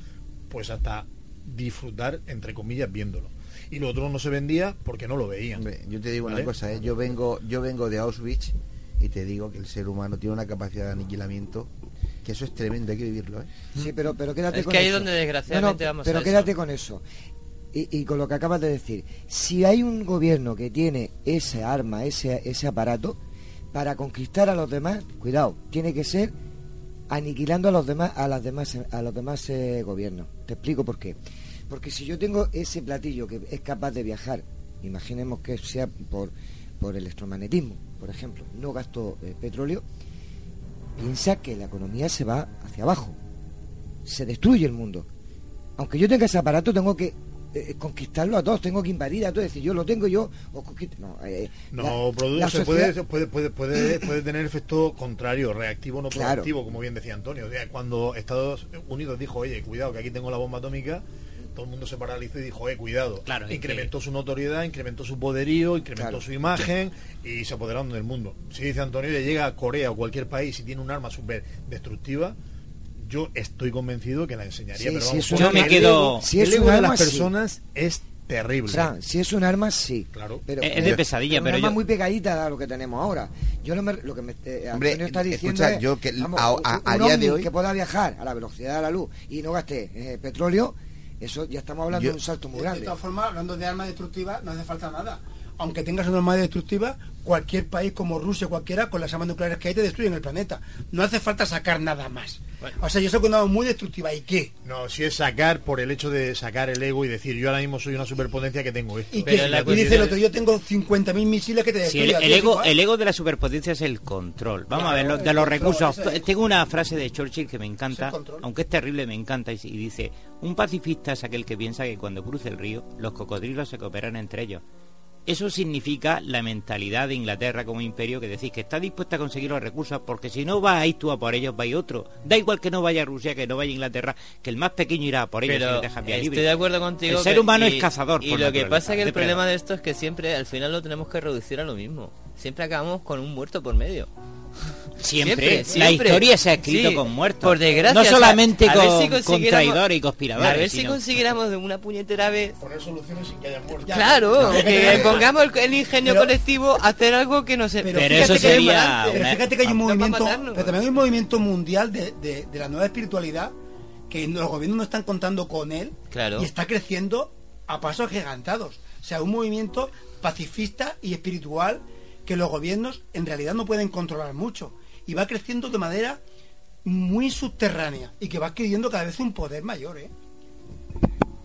pues hasta disfrutar entre comillas viéndolo. Y lo otro no se vendía porque no lo veían. yo te digo una cosa, ¿eh? yo vengo yo vengo de Auschwitz y te digo que el ser humano tiene una capacidad de aniquilamiento que eso es tremendo, hay que vivirlo. ¿eh? Sí, pero, pero quédate es que ahí donde desgraciadamente vamos Pero quédate con eso. Y, y, con lo que acabas de decir, si hay un gobierno que tiene ese arma, ese, ese aparato, para conquistar a los demás, cuidado, tiene que ser aniquilando a los demás, a las demás, a los demás eh, gobiernos. Te explico por qué. Porque si yo tengo ese platillo que es capaz de viajar, imaginemos que sea por, por electromagnetismo, por ejemplo, no gasto eh, petróleo, piensa que la economía se va hacia abajo, se destruye el mundo. Aunque yo tenga ese aparato, tengo que eh, conquistarlo a todos, tengo que invadir a todos, decir, yo lo tengo yo, o No, eh, no produce, puede, puede, puede, puede, tener efecto contrario, reactivo, no proactivo, como bien decía Antonio. O sea, cuando Estados Unidos dijo, oye, cuidado, que aquí tengo la bomba atómica, todo el mundo se paralizó y dijo, eh, cuidado. Claro, incrementó su notoriedad, incrementó su poderío, incrementó su imagen y se apoderaron del mundo. Si dice Antonio, llega a Corea o cualquier país y tiene un arma súper destructiva, yo estoy convencido que la enseñaría. pero vamos, yo me quedo... Si es un de las personas es terrible. si es un arma, sí. Claro. Pero, es de pesadilla, pero, un arma muy pegadita a lo que tenemos ahora. Yo lo que me, eh, Antonio está diciendo es, yo que a, día de hoy que pueda viajar a la velocidad de la luz y no gaste eh, petróleo, eso ya estamos hablando de un salto muy grande. De todas formas, hablando de armas destructivas, no hace falta nada. Aunque tengas una arma destructiva, cualquier país como Rusia, cualquiera, con las armas nucleares que hay, te destruyen el planeta. No hace falta sacar nada más. O sea, yo soy una muy destructiva. ¿Y qué? No, si es sacar por el hecho de sacar el ego y decir, yo ahora mismo soy una superpotencia que tengo esto. Y, dice el otro, yo tengo 50.000 misiles que te destruyen. el, ego, el ego de la superpotencia es el control. Vamos a ver, de los recursos. Tengo una frase de Churchill que me encanta, aunque es terrible, me encanta, y dice, un pacifista es aquel que piensa que cuando cruce el río, los cocodrilos se cooperan entre ellos. Eso significa la mentalidad de Inglaterra como imperio que decís que está dispuesta a conseguir los recursos porque si no vais tú a por ellos, vais otro. Da igual que no vaya Rusia, que no vaya Inglaterra, que el más pequeño irá a por ellos Pero Estoy de acuerdo contigo. El ser humano es cazador. Y lo que pasa es que el problema de esto es que siempre al final lo tenemos que reducir a lo mismo. siempre acabamos con un muerto por medio. Siempre, la historia se ha escrito con muertos. Por desgracia. No solamente con, si con traidores y conspiradores. A ver si sino- consiguiéramos de una puñetera vez. Poner soluciones sin que haya muertos. Claro, que pongamos el, el ingenio Pero- colectivo a hacer algo que no se. Pero, Pero eso sería pero fíjate que hay un Vamos a movimiento, pero también hay un movimiento mundial de, de- de la nueva espiritualidad que los gobiernos no están contando con él Claro. y está creciendo a pasos gigantados. O sea, un movimiento pacifista y espiritual que los gobiernos en realidad no pueden controlar mucho y va creciendo de manera muy subterránea y que va adquiriendo cada vez un poder mayor, ¿eh?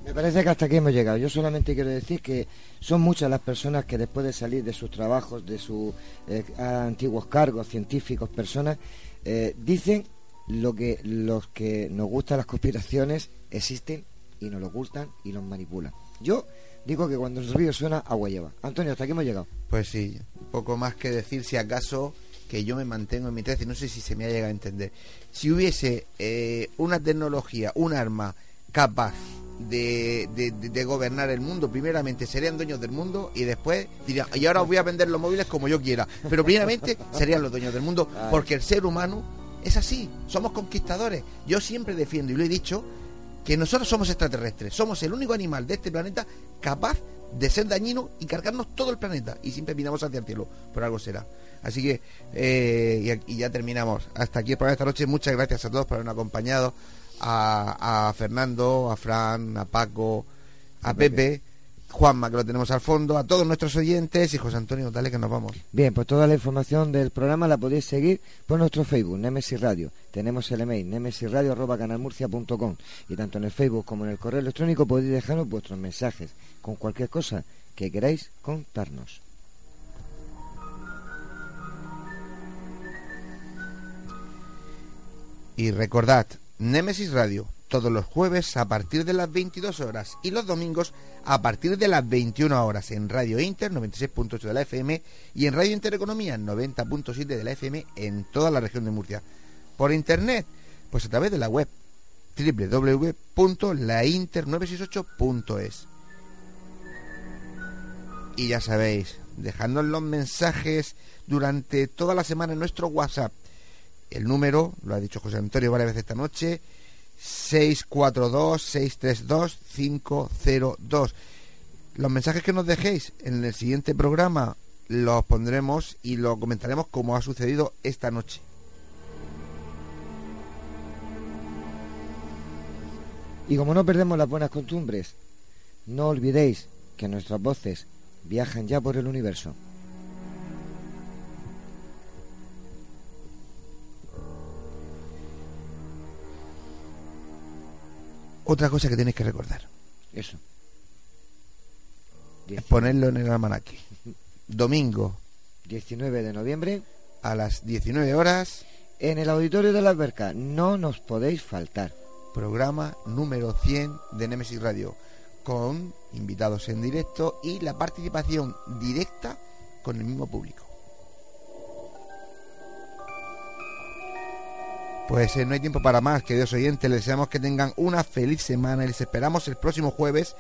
Me parece que hasta aquí hemos llegado. Yo solamente quiero decir que son muchas las personas que después de salir de sus trabajos, de sus eh, antiguos cargos científicos, personas, eh, dicen lo que los que nos gustan las conspiraciones existen y nos lo ocultan y los manipulan. Yo digo que cuando el río suena, agua lleva. Antonio, hasta aquí hemos llegado. Pues sí, poco más que decir si acaso que yo me mantengo en mi 13, no sé si se me ha llegado a entender. Si hubiese eh, una tecnología, un arma capaz de, de- gobernar el mundo, primeramente serían dueños del mundo y después dirían, y ahora os voy a vender los móviles como yo quiera. Pero primeramente serían los dueños del mundo, porque el ser humano es así, somos conquistadores. Yo siempre defiendo, y lo he dicho, que nosotros somos extraterrestres, somos el único animal de este planeta capaz de ser dañino y cargarnos todo el planeta y siempre miramos hacia el cielo, por algo será. Así que, eh, y, y ya terminamos. Hasta aquí el programa de esta noche. Muchas gracias a todos por habernos acompañado. A, a Fernando, a Fran, a Paco, a Pepe, Juanma, que lo tenemos al fondo, a todos nuestros oyentes y José Antonio, dale que nos vamos. Bien, pues toda la información del programa la podéis seguir por nuestro Facebook, Nemesis Radio. Tenemos el email, nemesisradio.canalmurcia.com y tanto en el Facebook como en el correo electrónico podéis dejarnos vuestros mensajes con cualquier cosa que queráis contarnos. Y recordad, Nemesis Radio, todos los jueves a partir de las 22 horas y los domingos a partir de las 21 horas en Radio Inter 96.8 de la FM y en Radio Intereconomía 90.7 de la FM en toda la región de Murcia. Por internet, pues a través de la web www.lainter968.es. Y ya sabéis, dejadnos los mensajes durante toda la semana en nuestro WhatsApp. El número, lo ha dicho José Antonio varias veces esta noche, 642-632-502. Los mensajes que nos dejéis en el siguiente programa los pondremos y lo comentaremos como ha sucedido esta noche. Y como no perdemos las buenas costumbres, no olvidéis que nuestras voces viajan ya por el universo. Otra cosa que tenéis que recordar. Eso. Es ponerlo en el almanaque. Domingo 19 de noviembre a las 19 horas en el auditorio de la alberca. No nos podéis faltar. programa número 100 de Nemesis Radio con invitados en directo y la participación directa con el mismo público. Pues eh, no hay tiempo para más, queridos oyentes. Les deseamos que tengan una feliz semana y les esperamos el próximo jueves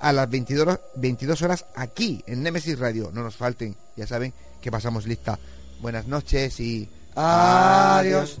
a las 22 horas, 22 horas aquí en Nemesis Radio. No nos falten, ya saben que pasamos lista. Buenas noches y Adiós.